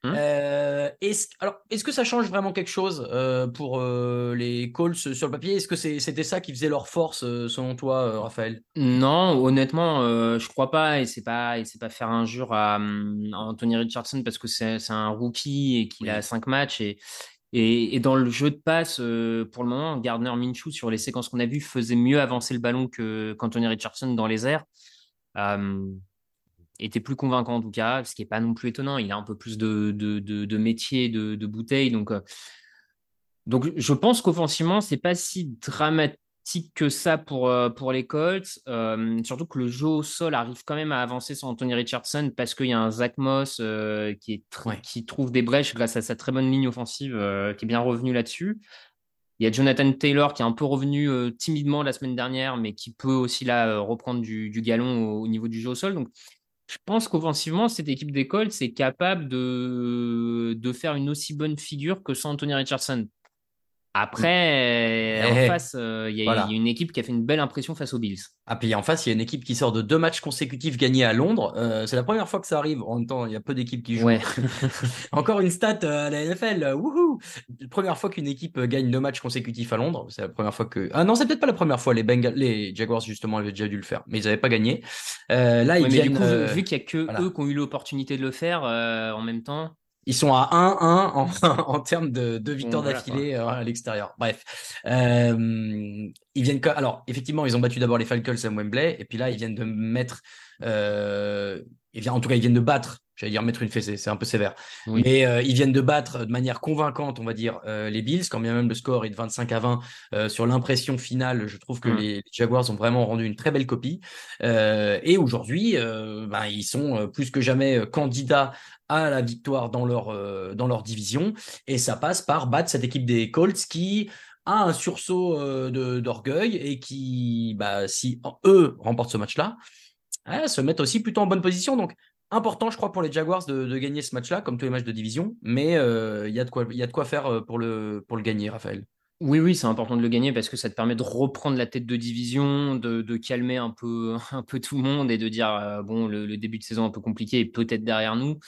Speaker 5: Hum.
Speaker 4: Euh, est-ce, alors, est-ce que ça change vraiment quelque chose euh, pour euh, les Colts sur le papier? Est-ce que c'est- c'était ça qui faisait leur force, selon toi, Raphaël?
Speaker 5: Non, honnêtement, je crois pas, et c'est pas, et c'est pas faire injure à, hum, à Anthony Richardson parce que c'est c'est un rookie et qu'il a cinq matchs et, et, et dans le jeu de passe, pour le moment, Gardner Minshew sur les séquences qu'on a vues faisait mieux avancer le ballon que qu'Anthony Richardson dans les airs. Était plus convaincant en tout cas, ce qui est pas non plus étonnant. Il a un peu plus de, de, de, de métier, de, de bouteille, donc. euh, donc, je pense qu'offensivement, c'est pas si dramatique que ça pour, euh, pour les Colts. Euh, surtout que le jeu au sol arrive quand même à avancer sur Anthony Richardson parce qu'il y a un Zach Moss qui, est tr- qui trouve des brèches grâce à sa très bonne ligne offensive qui est bien revenu là-dessus. Il y a Jonathan Taylor qui est un peu revenu euh, timidement la semaine dernière, mais qui peut aussi là euh, reprendre du, du galon au, au niveau du jeu au sol. Donc, je pense qu'offensivement, cette équipe des Colts est capable de, de faire une aussi bonne figure que sans Anthony Richardson. Après,
Speaker 4: Eh,
Speaker 5: en face, euh, il y, a-
Speaker 4: voilà.
Speaker 5: il y a une équipe qui a fait une belle impression face aux Bills.
Speaker 4: Ah, puis en face, il y a une équipe qui sort de deux matchs consécutifs gagnés à Londres. Euh, c'est la première fois que ça arrive. En même temps, il y a peu d'équipes qui jouent.
Speaker 5: Ouais.
Speaker 4: Encore une stat euh, à la NFL. euh, Wouhou Première fois qu'une équipe euh, gagne deux matchs consécutifs à Londres. C'est la première fois que. Ah non, c'est peut-être pas la première fois. Les Bengals, les Jaguars justement avaient déjà dû le faire, mais ils n'avaient pas gagné. Euh, là, ils
Speaker 5: Ouais, mais
Speaker 4: viennent.
Speaker 5: du coup, vu-
Speaker 4: euh,
Speaker 5: qu'il n'y a que
Speaker 4: voilà.
Speaker 5: eux qui ont eu l'opportunité de le faire euh, en même temps,
Speaker 4: Ils sont à 1-1 en, en termes de, de victoires
Speaker 5: voilà,
Speaker 4: d'affilée euh, à l'extérieur. Bref. Euh, ils viennent. Alors, effectivement, ils ont battu d'abord les Falcons à Wembley, et puis là, ils viennent de mettre. Euh, ils viennent, en tout cas, ils viennent de battre. J'allais dire mettre une fessée, c'est un peu sévère.
Speaker 5: Oui.
Speaker 4: Mais euh, ils viennent de battre de manière convaincante, on va dire, euh, les Bills, quand bien même le score est de 25 à 20. euh, sur l'impression finale, je trouve que
Speaker 5: Mm.
Speaker 4: les, les Jaguars ont vraiment rendu une très belle copie. Euh, et aujourd'hui, ben, ils sont plus que jamais candidats à la victoire dans leur, euh, dans leur division. Et ça passe par battre cette équipe des Colts qui a un sursaut euh, d'orgueil et qui, bah, si eux remportent ce match-là, se mettent aussi plutôt en bonne position. Donc, important, je crois, pour les Jaguars de, de gagner ce match-là, comme tous les matchs de division. Mais euh, il y, a de quoi- y a de quoi faire euh, pour le, pour le gagner, Raphaël.
Speaker 5: Oui, oui, c'est important de le gagner parce que ça te permet de reprendre la tête de division, de, calmer un peu, un peu tout le monde et de dire, euh, bon, le, le début de saison un peu compliqué est peut-être derrière nous.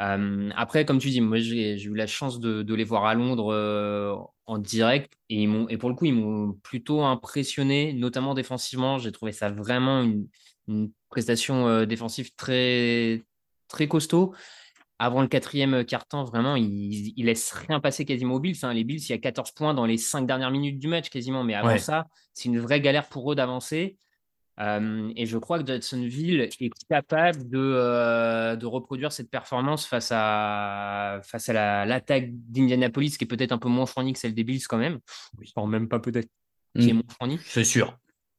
Speaker 5: Euh, après, comme tu dis, moi, j'ai eu la chance de, de les voir à Londres euh, en direct et, ils m'ont- et pour le coup, ils m'ont plutôt impressionné, notamment défensivement. J'ai trouvé ça vraiment une, une prestation euh, défensive très, très costaud. Avant le quatrième quart-temps, vraiment, ils, laissent rien passer quasiment aux Bills. hein. Les Bills, il y a 14 points dans les cinq dernières minutes du match quasiment. Mais avant
Speaker 4: Ouais.
Speaker 5: ça, c'est une vraie galère pour eux d'avancer. Euh, et je crois que Jacksonville est capable de, euh, de reproduire cette performance face à, face à la- l'attaque d'Indianapolis, qui est peut-être un peu moins fournie que celle des Bills quand même. Enfin, même pas peut-être, qui est
Speaker 4: Mm.
Speaker 5: moins fournie.
Speaker 4: C'est sûr.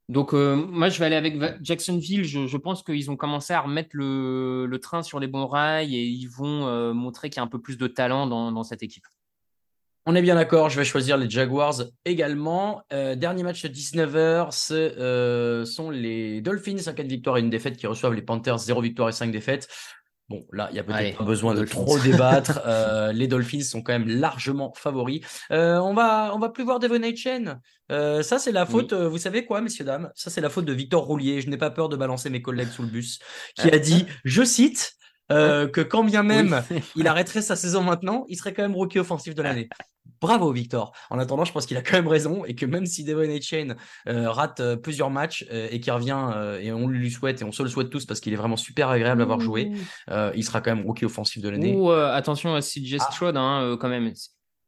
Speaker 5: Donc, euh, moi, je vais aller avec Jacksonville. Je, je pense qu'ils ont commencé à remettre le, le train sur les bons rails et ils vont euh, montrer qu'il y a un peu plus de talent dans, dans cette équipe.
Speaker 4: On est bien d'accord, je vais choisir les Jaguars également. Euh, dernier match de 19h, ce euh, sont les Dolphins, 5 4 victoires et une défaite qui reçoivent les Panthers, 0 victoire et 5 défaites. Bon, là, il y a peut-être pas besoin de trop débattre. Euh, les Dolphins sont quand même largement favoris. Euh, on va, on va plus voir Devon Chen. Euh, ça, c'est la faute, vous savez quoi, messieurs, dames? Ça, c'est la faute de Victor Roulier. Je n'ai pas peur de balancer mes collègues sous le bus, qui a dit, je cite, euh, que quand bien même
Speaker 5: Oui.
Speaker 4: il arrêterait sa saison maintenant, il serait quand même rookie offensif de l'année. Bravo Victor. En attendant, je pense qu'il a quand même raison et que même si Devon Chain rate euh, plusieurs matchs euh, et qu'il revient euh, et on lui souhaite et on se le souhaite tous parce qu'il est vraiment super agréable à avoir joué, euh, il sera quand même rookie offensif de l'année.
Speaker 5: Ou euh, attention à CJ
Speaker 4: Ah.
Speaker 5: Stroud, hein, euh, quand même.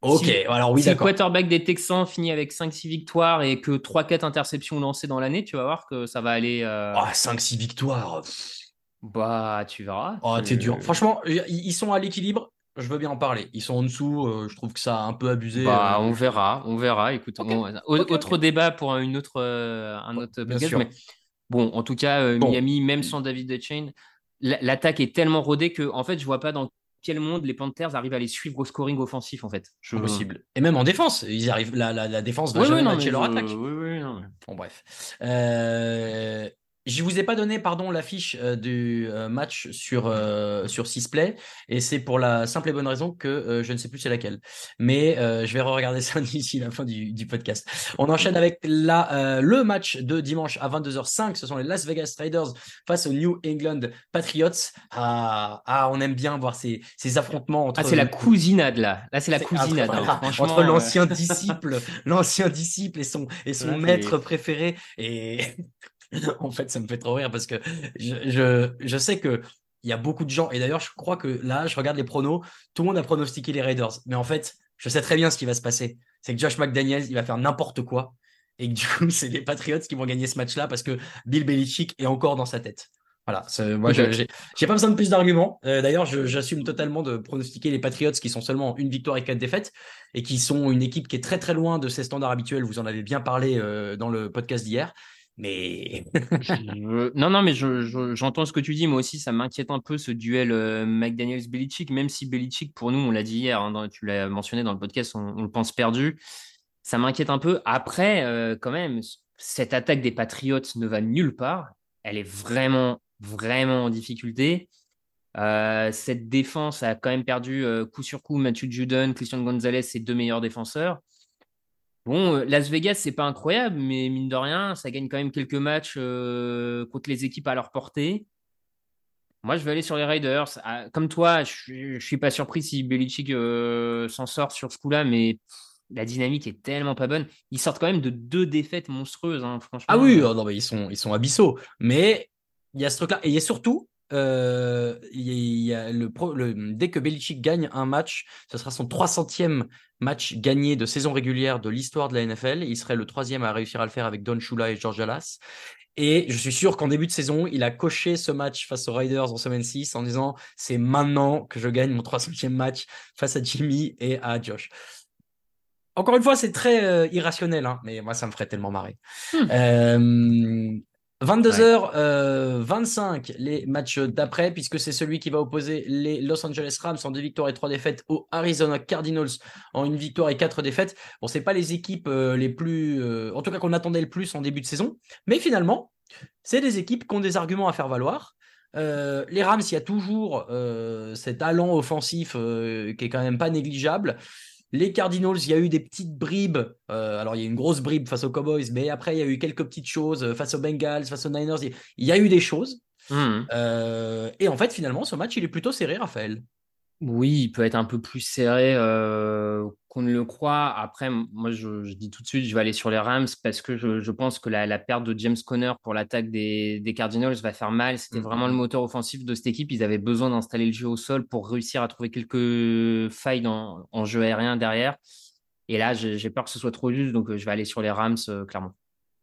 Speaker 4: Ok,
Speaker 5: Si-
Speaker 4: alors oui
Speaker 5: si le quarterback des Texans finit avec 5-6 victoires et que 3-4 interceptions lancées dans l'année, tu vas voir que ça va aller. euh,
Speaker 4: Ah, 5-6 victoires.
Speaker 5: Bah, tu verras.
Speaker 4: Oh, t'es dur. Franchement, ils sont à l'équilibre. Je veux bien en parler. Ils sont en dessous. euh, je trouve que ça a un peu abusé.
Speaker 5: Bah,
Speaker 4: euh,
Speaker 5: on verra, on verra. Écoute, autre débat pour une autre, euh, un autre
Speaker 4: bien
Speaker 5: podcast,
Speaker 4: sûr.
Speaker 5: mais bon, en tout cas, euh,
Speaker 4: Bon.
Speaker 5: Miami, même sans David Chain, l'attaque est tellement rodée que, en fait, je vois pas dans quel monde les Panthers arrivent à les suivre au scoring offensif, en fait. Je...
Speaker 4: Impossible. Et même en défense, ils arrivent. La, la, la défense va
Speaker 5: Oui,
Speaker 4: jamais
Speaker 5: oui, non,
Speaker 4: matcher leur
Speaker 5: je-
Speaker 4: attaque.
Speaker 5: oui, oui, non,
Speaker 4: Bon, bref. Euh, je vous ai pas donné, pardon, l'affiche euh, du euh, match sur, euh, sur Sisplay, et c'est pour la simple et bonne raison que euh, je ne sais plus c'est laquelle. Mais euh, je vais regarder ça d'ici la fin du, du podcast. On enchaîne avec la, euh, le match de dimanche à 22h05. Ce sont les Las Vegas Raiders face aux New England Patriots. Ah, ah on aime bien voir ces, ces affrontements entre.
Speaker 5: Ah, c'est la cousinade, là. Là, c'est la cousinade.
Speaker 4: entre,
Speaker 5: hein.
Speaker 4: voilà, entre l'ancien disciple, l'ancien disciple et son et son
Speaker 5: Ouais,
Speaker 4: maître préféré. Et en fait, ça me fait trop rire parce que je, je, je sais que il y a beaucoup de gens. Et d'ailleurs, je crois que là, je regarde les pronos. Tout le monde a pronostiqué les Raiders, mais en fait, je sais très bien ce qui va se passer. C'est que Josh McDaniels, il va faire n'importe quoi. Et que du coup, c'est les Patriots qui vont gagner ce match-là parce que Bill Belichick est encore dans sa tête. Voilà, moi je-
Speaker 5: Peut-être.
Speaker 4: j'ai pas besoin de plus d'arguments. Euh, D'ailleurs, j'assume totalement de pronostiquer les Patriots qui sont seulement une victoire et quatre défaites et qui sont une équipe qui est très très loin de ses standards habituels. Vous en avez bien parlé euh, dans le podcast d'hier. Mais
Speaker 5: Non, non, mais je- je- j'entends ce que tu dis. Moi aussi, ça m'inquiète un peu ce duel euh, McDaniels-Belichick, même si Belichick, pour nous, on l'a dit hier, hein, tu l'as mentionné dans le podcast, on, on le pense perdu. Ça m'inquiète un peu. Après, euh, quand même, cette attaque des Patriots ne va nulle part. Elle est vraiment, vraiment en difficulté. Euh, cette défense a quand même perdu euh, coup sur coup Matthew Judon, Christian Gonzalez, ses deux meilleurs défenseurs. Bon, euh, Las Vegas, c'est pas incroyable, mais mine de rien, ça gagne quand même quelques matchs euh, contre les équipes à leur portée. Moi, je vais aller sur les Raiders. Ah, comme toi, je je suis pas surpris si Belichick euh, s'en sort sur ce coup-là, mais la dynamique est tellement pas bonne. Ils sortent quand même de deux défaites monstrueuses, hein, franchement.
Speaker 4: ah oui, oh non, mais ils sont ils sont abyssaux. Mais il y a ce truc-là et il y a surtout euh, il y a, il y a le, pro- le- dès que Belichick gagne un match, ce sera son 300e match gagné de saison régulière de l'histoire de la NFL. Il serait le troisième à réussir à le faire avec Don Shula et George Alas. Et je suis sûr qu'en début de saison, il a coché ce match face aux Raiders en semaine 6 en disant c'est maintenant que je gagne mon 300e match face à Jimmy et à Josh. Encore une fois, c'est très euh, irrationnel, hein, mais moi, ça me ferait tellement marrer. Euh, 22h25, les matchs d'après, puisque c'est celui qui va opposer les Los Angeles Rams en deux victoires et trois défaites aux Arizona Cardinals en une victoire et quatre défaites. Bon, c'est pas les équipes euh, les plus, euh, en tout cas qu'on attendait le plus en début de saison, mais finalement, c'est des équipes qui ont des arguments à faire valoir. Euh, les Rams, il y a toujours euh, cet allant offensif euh, qui est quand même pas négligeable. Les Cardinals, il y a eu des petites bribes. alors, il y a eu une grosse bribe face aux Cowboys, mais après, il y a eu quelques petites choses face aux Bengals, face aux Niners. Il y a eu des choses. Mmh. et en fait, finalement, ce match, il est plutôt serré, Raphaël.
Speaker 5: Oui, il peut être un peu plus serré euh, qu'on ne le croit. Après, moi, je, dis tout de suite, je vais aller sur les Rams parce que je, pense que la, perte de James Conner pour l'attaque des, Cardinals va faire mal. C'était mmh, vraiment le moteur offensif de cette équipe. Ils avaient besoin d'installer le jeu au sol pour réussir à trouver quelques failles en jeu aérien derrière. Et là, j'ai peur que ce soit trop juste, donc euh, je vais aller sur les Rams, euh, clairement.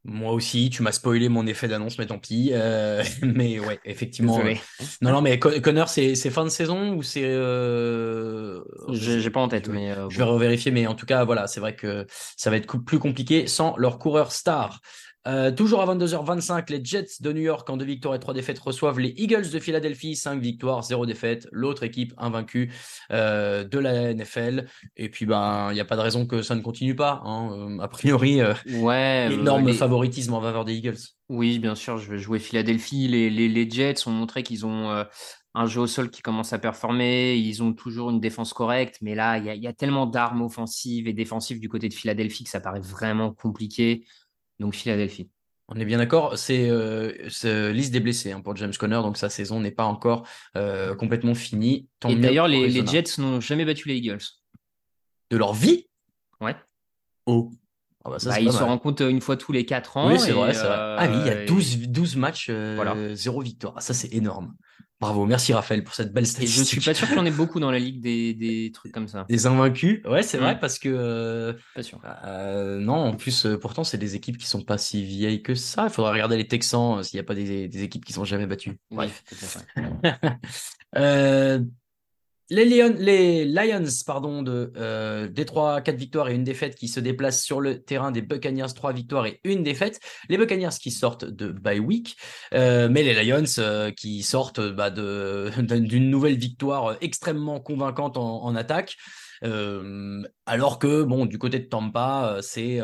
Speaker 4: Moi aussi, tu m'as spoilé mon effet d'annonce, mais tant pis. Euh, mais ouais, effectivement. Euh, non, non, mais Connor, c'est fin de saison ou c'est. Euh...
Speaker 5: J'ai pas en tête,
Speaker 4: je,
Speaker 5: mais.
Speaker 4: je vais revérifier, mais en tout cas, voilà, c'est vrai que ça va être plus compliqué sans leur coureur star. Euh, toujours à 22h25, les Jets de New York en deux victoires et trois défaites reçoivent les Eagles de Philadelphie, cinq victoires, zéro défaite, l'autre équipe invaincue euh, de la NFL. Et puis, ben, il n'y a pas de raison que ça ne continue pas. Hein. Euh, a priori,
Speaker 5: ouais,
Speaker 4: énorme favoritisme en faveur des Eagles.
Speaker 5: Oui, bien sûr, je vais jouer Philadelphie. Les, les, Jets ont montré qu'ils ont un jeu au sol qui commence à performer. Ils ont toujours une défense correcte, mais là, il y, y, a tellement d'armes offensives et défensives du côté de Philadelphie que ça paraît vraiment compliqué. Donc Philadelphie.
Speaker 4: On est bien d'accord, c'est euh, liste des blessés hein, pour James Conner, donc sa saison n'est pas encore euh, complètement finie.
Speaker 5: Et d'ailleurs, les, Jets n'ont jamais battu les Eagles.
Speaker 4: De leur vie?
Speaker 5: Ouais.
Speaker 4: Oh.
Speaker 5: Ah bah bah, ils se rencontrent une fois tous les 4 ans.
Speaker 4: Oui, c'est vrai, vrai, Ah oui, il y a 12, euh, 12 matchs, voilà. 0 victoire. Ah, ça, c'est énorme. Bravo, merci Raphaël pour cette belle statistique.
Speaker 5: Et je suis pas sûr qu'il y en ait beaucoup dans la ligue des, des trucs comme ça.
Speaker 4: Des invaincus, ouais, c'est vrai mm. parce que.
Speaker 5: Euh, pas sûr.
Speaker 4: Euh, non, en plus, euh, pourtant, c'est des équipes qui sont pas si vieilles que ça. Il faudra regarder les Texans s'il n'y a pas des, des, équipes qui sont jamais battues. Bref. Les, les, Lions pardon, de euh, Détroit, 4 victoires et une défaite qui se déplacent sur le terrain des Buccaneers, 3 victoires et une défaite. Les Buccaneers qui sortent de bye week, euh, mais les Lions euh, qui sortent bah, d'une nouvelle victoire extrêmement convaincante en, attaque. Euh, alors que, bon, du côté de Tampa, c'est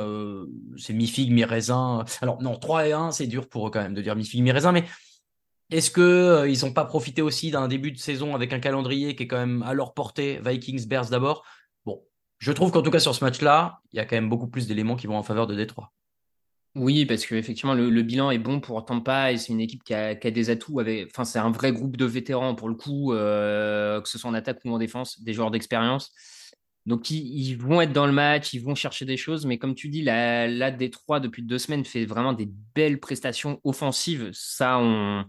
Speaker 4: mi-figue, mi-raisin. Alors, non, 3 et 1, c'est dur pour eux quand même de dire mi-figue, mi-raisin, mais est-ce qu'ils euh, n'ont pas profité aussi d'un début de saison avec un calendrier qui est quand même à leur portée, Vikings, Bears d'abord? Bon, je trouve qu'en tout cas sur ce match-là, il y a quand même beaucoup plus d'éléments qui vont en faveur de Détroit.
Speaker 5: Oui, parce qu'effectivement, le, le bilan est bon pour Tampa et c'est une équipe qui a, des atouts. enfin, c'est un vrai groupe de vétérans pour le coup, euh, que ce soit en attaque ou en défense, des joueurs d'expérience. Donc, ils, vont être dans le match, ils vont chercher des choses. Mais comme tu dis, la, la Détroit, depuis deux semaines, fait vraiment des belles prestations offensives. Ça, on,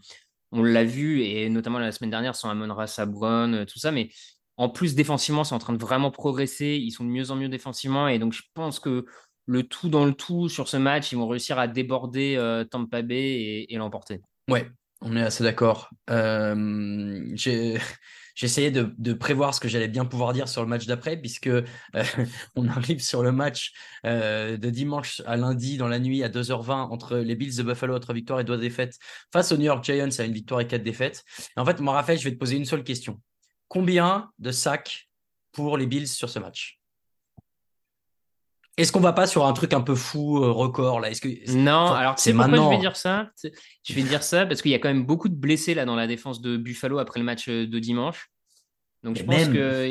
Speaker 5: on l'a vu, et notamment la semaine dernière sans Amon Ra Sabron, euh, tout ça, mais en plus défensivement, c'est en train de vraiment progresser. Ils sont de mieux en mieux défensivement, et donc je pense que le tout dans le tout sur ce match, ils vont réussir à déborder euh, Tampa Bay et, l'emporter.
Speaker 4: Ouais, on est assez d'accord. Euh, j'essayais de, prévoir ce que j'allais bien pouvoir dire sur le match d'après, puisque euh, on arrive sur le match euh, de dimanche à lundi dans la nuit à 2h20 entre les Bills de Buffalo à 3 victoires et 2 défaites face aux New York Giants à une victoire et 4 défaites. en fait, moi, Raphaël, je vais te poser une seule question. Combien de sacs pour les Bills sur ce match? Est-ce qu'on va pas sur un truc un peu fou, euh, record là? Est-ce que
Speaker 5: non Alors c'est maintenant. je vais dire ça? Je vais dire ça parce qu'il y a quand même beaucoup de blessés là dans la défense de Buffalo après le match euh, de dimanche. Donc je pense que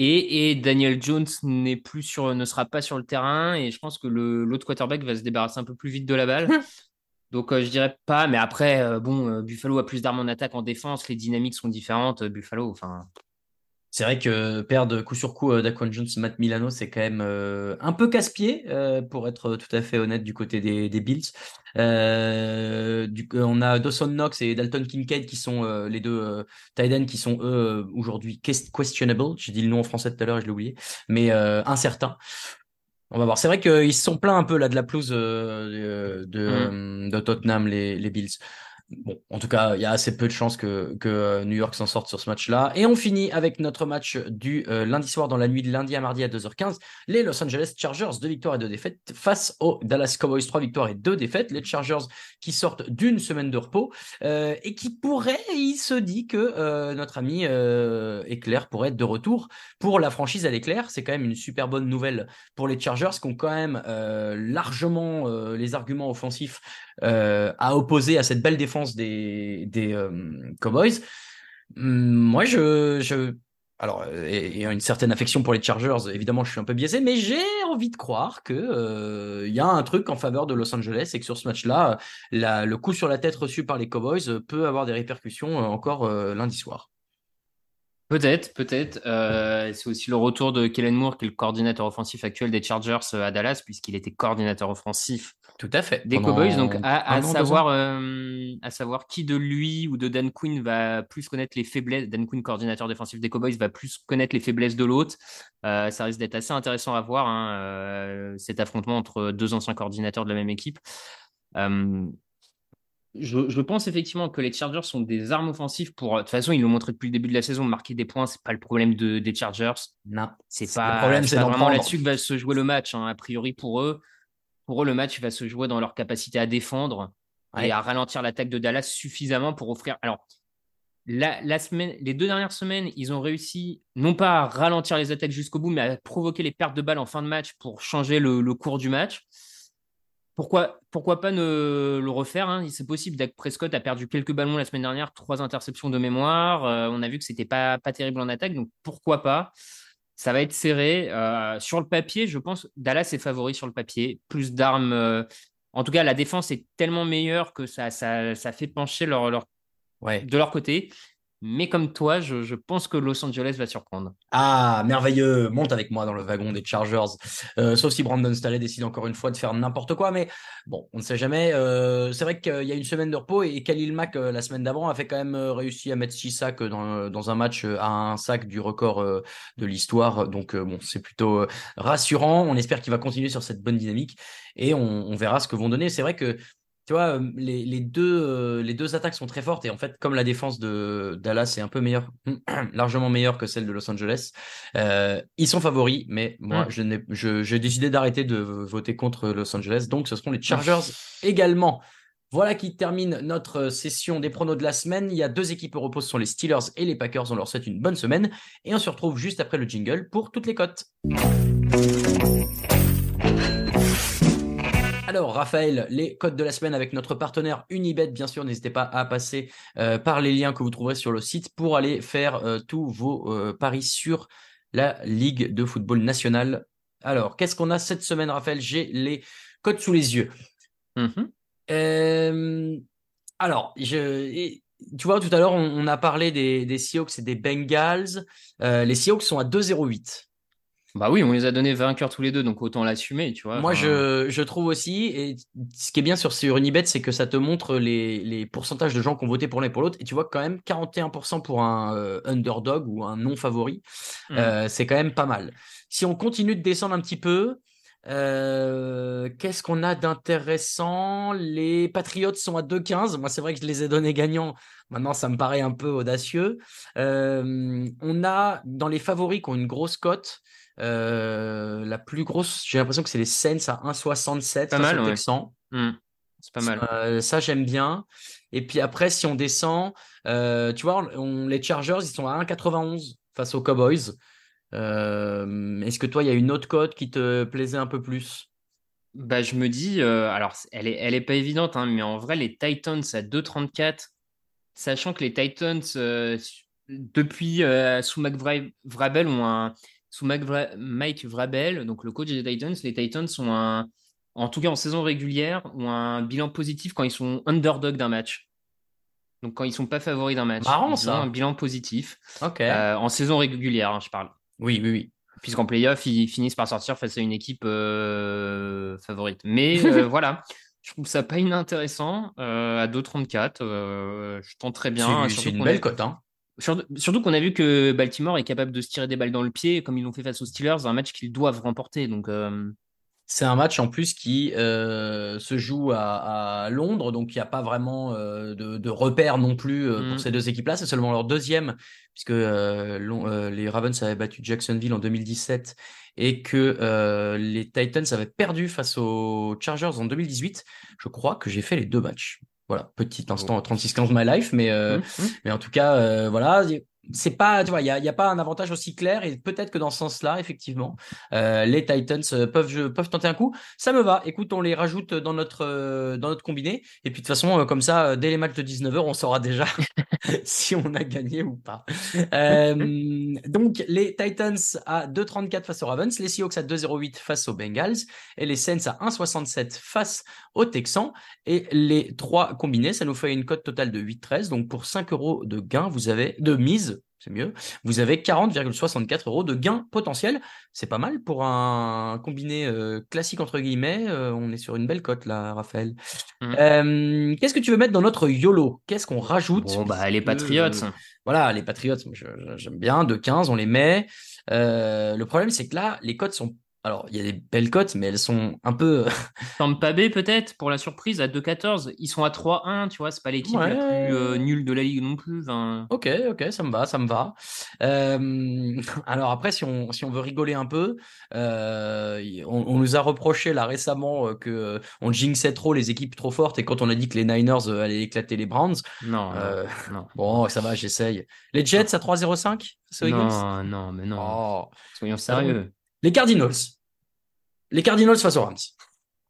Speaker 5: et, Daniel Jones n'est plus sur, ne sera pas sur le terrain et je pense que l'autre quarterback va se débarrasser un peu plus vite de la balle. Donc je je dirais pas, mais après bon, Buffalo a plus d'armes en attaque, en défense, les dynamiques sont différentes. Buffalo, enfin
Speaker 4: c'est vrai que perdre coup sur coup euh, Daquan Jones, Matt Milano, c'est quand même euh, un peu casse-pied, euh, pour être tout à fait honnête du côté des, Bills. on a Dawson Knox et Dalton Kincaid qui sont les deux tight qui sont eux aujourd'hui questionable. J'ai dit le nom en français tout à l'heure, je l'ai oublié, mais incertain. On va voir. C'est vrai qu'ils se sont plaints un peu là de la pelouse de, mmh. de, Tottenham, les, les Bills. Bon, en tout cas, il y a assez peu de chances que, euh, New York s'en sorte sur ce match-là. Et on finit avec notre match du euh, lundi soir dans la nuit de lundi à mardi à 2h15. Les Los Angeles Chargers, deux victoires et deux défaites face aux Dallas Cowboys, trois victoires et deux défaites. Les Chargers qui sortent d'une semaine de repos euh, et qui pourraient, il se dit que notre ami Éclair pourrait être de retour pour la franchise à l'éclair. C'est quand même une super bonne nouvelle pour les Chargers qui ont quand même largement les arguments offensifs à opposer à cette belle défense des, euh, Cowboys. Hum, Moi, je, je, alors, et une certaine affection pour les Chargers, évidemment, je suis un peu biaisé, mais j'ai envie de croire que euh, y a un truc en faveur de Los Angeles et que sur ce match-là, le coup sur la tête reçu par les Cowboys peut avoir des répercussions euh, encore lundi soir.
Speaker 5: Peut-être, peut-être. Euh, c'est aussi le retour de Kellen Moore, qui est le coordinateur offensif actuel des Chargers euh, à Dallas, puisqu'il était coordinateur offensif
Speaker 4: Tout à fait.
Speaker 5: des
Speaker 4: Pendant
Speaker 5: Cowboys. Donc, à,
Speaker 4: an,
Speaker 5: savoir, euh, à savoir qui de lui ou de Dan Quinn va plus connaître les faiblesses. Dan Quinn, coordinateur défensif des Cowboys, va plus connaître les faiblesses de l'autre. Euh, ça risque d'être assez intéressant à voir, hein, cet affrontement entre deux anciens coordinateurs de la même équipe. Je, je pense effectivement que les Chargers sont des armes offensives pour. De toute façon, ils l'ont montré depuis le début de la saison. Marquer des points, c'est pas le problème de, des Chargers.
Speaker 4: Non,
Speaker 5: C'est
Speaker 4: le
Speaker 5: pas,
Speaker 4: problème,
Speaker 5: c'est vraiment là-dessus que va se jouer le match. hein. A priori, pour eux, pour eux, le match va se jouer dans leur capacité à défendre
Speaker 4: Ouais.
Speaker 5: et à ralentir l'attaque de Dallas suffisamment pour offrir. Alors, la, la semaine, les deux dernières semaines, ils ont réussi non pas à ralentir les attaques jusqu'au bout, mais à provoquer les pertes de balles en fin de match pour changer le, le cours du match. Pourquoi, pourquoi pas ne le refaire hein C'est possible. Dak Prescott a perdu quelques ballons la semaine dernière, trois interceptions de mémoire. Euh, on a vu que c'était pas, pas terrible en attaque, donc pourquoi pas Ça va être serré. Euh, sur le papier, je pense Dallas est favori sur le papier. Plus d'armes. euh, en tout cas, la défense est tellement meilleure que ça, ça, ça fait pencher leur, leur,
Speaker 4: Ouais.
Speaker 5: de leur côté. Mais comme toi, je, je pense que Los Angeles va surprendre.
Speaker 4: Ah, merveilleux, monte avec moi dans le wagon des Chargers. Euh, sauf si Brandon Staley décide encore une fois de faire n'importe quoi, mais bon, on ne sait jamais. Euh, c'est vrai qu'il y a une semaine de repos et Khalil Mack, euh, la semaine d'avant, a fait quand même euh, réussi à mettre six sacs dans, dans un match euh, à un sac du record de l'histoire. Donc, bon, c'est plutôt rassurant. On espère qu'il va continuer sur cette bonne dynamique et on, on verra ce que vont donner. C'est vrai que tu vois, les, les deux, euh, les deux attaques sont très fortes et en fait, comme la défense de Dallas est un peu meilleure, largement meilleure que celle de Los Angeles, euh, ils sont favoris, mais moi,
Speaker 5: Mm.
Speaker 4: je, j'ai décidé d'arrêter de voter contre Los Angeles, donc ce seront les Chargers également. Voilà qui termine notre session des pronos de la semaine. Il y a deux équipes au repos, ce sont les Steelers et les Packers. On leur souhaite une bonne semaine et on se retrouve juste après le jingle pour toutes les cotes. Alors, Raphaël, les codes de la semaine avec notre partenaire Unibet, bien sûr, n'hésitez pas à passer euh, par les liens que vous trouverez sur le site pour aller faire euh, tous vos euh, paris sur la Ligue de football nationale. Alors, qu'est-ce qu'on a cette semaine, Raphaël? J'ai les codes sous les yeux.
Speaker 5: Mhm.
Speaker 4: Euh, alors, je, tu vois, tout à l'heure, on, on a parlé des, des Seahawks et des Bengals. Les Seahawks sont à 2,08.
Speaker 5: Bah oui, on les a donné vainqueurs tous les deux, donc autant l'assumer, tu vois.
Speaker 4: Moi, je, je trouve aussi, et ce qui est bien sur, sur Unibet, c'est que ça te montre les, les pourcentages de gens qui ont voté pour l'un et pour l'autre. Et tu vois quand même 41% pour un euh, underdog ou un non favori.
Speaker 5: Mm.
Speaker 4: Euh, c'est quand même pas mal. Si on continue de descendre un petit peu, euh, qu'est-ce qu'on a d'intéressant? Les Patriots sont à 2,15. Moi, c'est vrai que je les ai donnés gagnants. Maintenant, ça me paraît un peu audacieux. Euh, on a dans les favoris qui ont une grosse cote. Euh, la plus grosse, j'ai l'impression que c'est les Saints à 1,67
Speaker 5: Pas mal, ouais. Hmm, c'est pas mal.
Speaker 4: Euh, ça, j'aime bien. Et puis après, si on descend, euh, tu vois, on- les Chargers, ils sont à 1,91 face aux Cowboys. Est-ce que toi, il y a une autre cote qui te plaisait un peu plus?
Speaker 5: Bah, je me dis, alors, elle est, elle est pas évidente, hein, mais en vrai, les Titans à 2,34, sachant que les Titans, depuis sous Mike Vra- Vrabel, ont un, sous Mike, Vra- Mike Vrabel, donc le coach des Titans, les Titans sont un, en tout cas en saison régulière, ont un bilan positif quand ils sont underdog d'un match. Donc quand ils sont pas favoris d'un match,
Speaker 4: Marrant,
Speaker 5: ils
Speaker 4: ça.
Speaker 5: ont un bilan positif
Speaker 4: Ok.
Speaker 5: Euh, en saison régulière, hein, je parle.
Speaker 4: Oui, oui, oui.
Speaker 5: Puisqu'en playoff, ils finissent par sortir face à une équipe euh, favorite. Mais euh, voilà, je trouve ça pas inintéressant à 2,34. euh, je tente très bien.
Speaker 4: C'est- une belle cote, hein.
Speaker 5: Sur- Surtout qu'on a vu que Baltimore est capable de se tirer des balles dans le pied, comme ils l'ont fait face aux Steelers, un match qu'ils doivent remporter. Donc, euh,
Speaker 4: C'est un match en plus qui euh, se joue à, à Londres, donc il n'y a pas vraiment euh, de, de repères non plus euh,
Speaker 5: Mm.
Speaker 4: pour ces deux équipes-là. C'est seulement leur deuxième, puisque les Ravens avaient battu Jacksonville en 2017 et que les Titans avaient perdu face aux Chargers en 2018. Je crois que j'ai fait les deux matchs. Voilà, petit instant 36-15 my life, mais, euh,
Speaker 5: hum, hum.
Speaker 4: mais en tout cas, euh, voilà. C'est pas, tu vois, il n'y a, a, pas un avantage aussi clair et peut-être que dans ce sens-là, effectivement, euh, les Titans euh, peuvent, peuvent tenter un coup. Ça me va. Écoute, on les rajoute dans notre, euh, dans notre combiné. Et puis de toute façon, comme ça, dès les matchs de 19h, on saura déjà si on a gagné ou pas. donc, les Titans à 2,34 face aux Ravens, les Seahawks à 2,08 face aux Bengals et les Saints à 1,67 face aux Texans. Et les trois combinés, ça nous fait une cote totale de 8,13. Donc, pour 5 euros de gain, vous avez de mise c'est mieux. Vous avez 40,64 euros de gain potentiel. C'est pas mal pour un combiné euh, classique entre guillemets. Euh, on est sur une belle cote là, Raphaël. Mmh. Euh, qu'est-ce que tu veux mettre dans notre YOLO? Qu'est-ce qu'on rajoute?
Speaker 5: Bon bah les Patriots.
Speaker 4: voilà, les Patriots, j'aime bien. De 15, on les met. le problème c'est que là, les cotes sont alors, il y a des belles cotes, mais elles sont un peu.
Speaker 5: Tampa Bay, peut-être, pour la surprise, à 2-14. Ils sont à 3-1, tu vois, c'est pas l'équipe la plus euh, nulle de la ligue non plus.
Speaker 4: Ok, ok, ça me va, ça me va. Euh, alors, après, si on, si on veut rigoler un peu, euh, on, nous a reproché là récemment que on jinxait trop les équipes trop fortes et quand on a dit que les Niners allaient éclater les Browns.
Speaker 5: Non, non,
Speaker 4: Bon, ça va, j'essaye. Les Jets à 3-0-5
Speaker 5: Non, non, mais non. Oh. Soyons sérieux.
Speaker 4: Les Cardinals. Les Cardinals face aux Rams.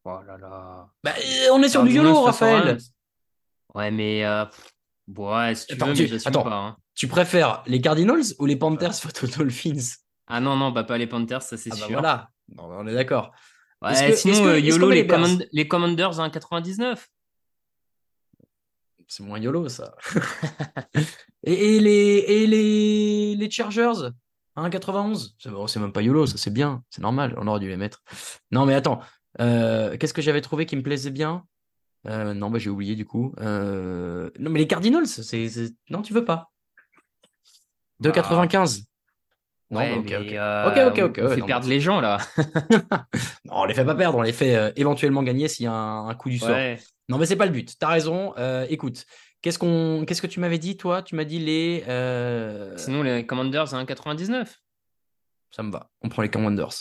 Speaker 5: Oh là là.
Speaker 4: Bah, on est sur du YOLO, Raphaël.
Speaker 5: Ouais, mais. Euh... Ouais, si tu attends, veux, tu... mais attends, pas. Hein.
Speaker 4: Tu préfères les Cardinals ou les Panthers face aux Dolphins?
Speaker 5: Ah non, non, bah pas les Panthers, ça c'est ah bah sûr.
Speaker 4: voilà, on est d'accord.
Speaker 5: Ouais, sinon, que, YOLO, les, les, Commanders à 1,99.
Speaker 4: C'est moins YOLO, ça. et, et, les, et les, les Chargers? 1,91 C'est même pas YOLO, ça c'est bien, c'est normal, on aurait dû les mettre. Non, mais attends, euh, qu'est-ce que j'avais trouvé qui me plaisait bien? Euh, Non, bah, j'ai oublié du coup. Euh, non, mais les Cardinals, c'est. Non, tu veux pas? 2,95
Speaker 5: non, ok, ok, ok, On fait perdre les gens là.
Speaker 4: non, on les fait pas perdre, on les fait éventuellement gagner s'il y a un, coup du sort. Non, mais c'est pas le but. T'as raison. écoute, Qu'est-ce qu'on, qu'est-ce que tu m'avais dit, toi? Tu m'as dit les. Euh,
Speaker 5: Sinon, les Commanders à 1,99.
Speaker 4: Ça me va. On prend les Commanders.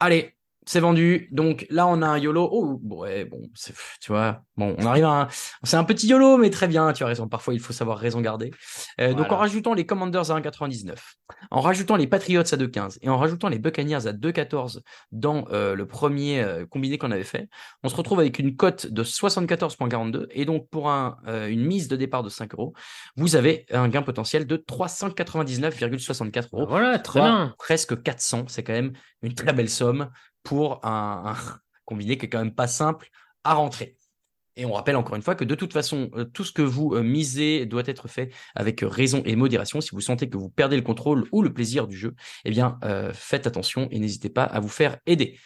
Speaker 4: Allez, c'est vendu. Donc là, on a un YOLO. Oh, ouais, bon, tu vois, bon, on arrive à un... C'est un petit YOLO, mais très bien, tu as raison. Parfois, il faut savoir raison garder. Euh, donc, en rajoutant les Commanders à 1,99, en rajoutant les Patriots à 2,15 et en rajoutant les Buccaneers à 2,14 dans euh, le premier euh, combiné qu'on avait fait, on se retrouve avec une cote de 74,42. Et donc, pour un, une mise de départ de 5 euros, vous avez un gain potentiel de 399,64 euros.
Speaker 5: Voilà, très bien.
Speaker 4: Presque 400. C'est quand même une très belle somme pour un, combiné qui est quand même pas simple à rentrer. Et on rappelle encore une fois que de toute façon, euh, tout ce que vous euh, misez doit être fait avec raison et modération. Si vous sentez que vous perdez le contrôle ou le plaisir du jeu, eh bien, euh, faites attention et n'hésitez pas à vous faire aider.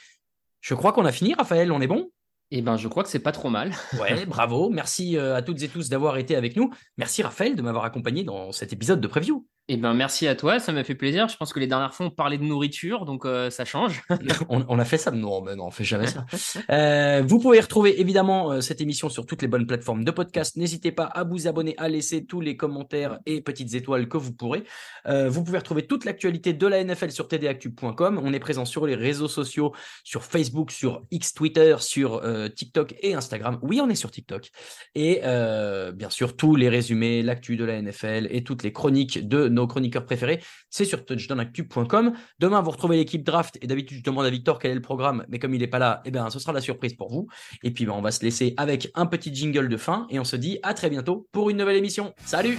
Speaker 4: Je crois qu'on a fini, Raphaël, on est bon?
Speaker 5: Eh ben, je crois que c'est pas trop mal.
Speaker 4: ouais, bravo. Merci à toutes et tous d'avoir été avec nous. Merci Raphaël de m'avoir accompagné dans cet épisode de preview.
Speaker 5: Eh ben, merci à toi, ça m'a fait plaisir. Je pense que les dernières fois, on parlait de nourriture, donc euh, ça change.
Speaker 4: on, a fait ça Non, mais non, on fait jamais ça. Euh, vous pouvez retrouver évidemment euh, cette émission sur toutes les bonnes plateformes de podcast. N'hésitez pas à vous abonner, à laisser tous les commentaires et petites étoiles que vous pourrez. vous pouvez retrouver toute l'actualité de la NFL sur tdactu.com. On est présent sur les réseaux sociaux, sur Facebook, sur X Twitter, sur TikTok et Instagram. Oui, on est sur TikTok. Et bien sûr, tous les résumés, l'actu de la NFL et toutes les chroniques de nos chroniqueurs préférés, c'est sur touchdownactu.com. Demain, vous retrouvez l'équipe draft et d'habitude, je demande à Victor quel est le programme, mais comme il n'est pas là, eh bien, ce sera la surprise pour vous. Et puis, ben, on va se laisser avec un petit jingle de fin et on se dit à très bientôt pour une nouvelle émission. Salut!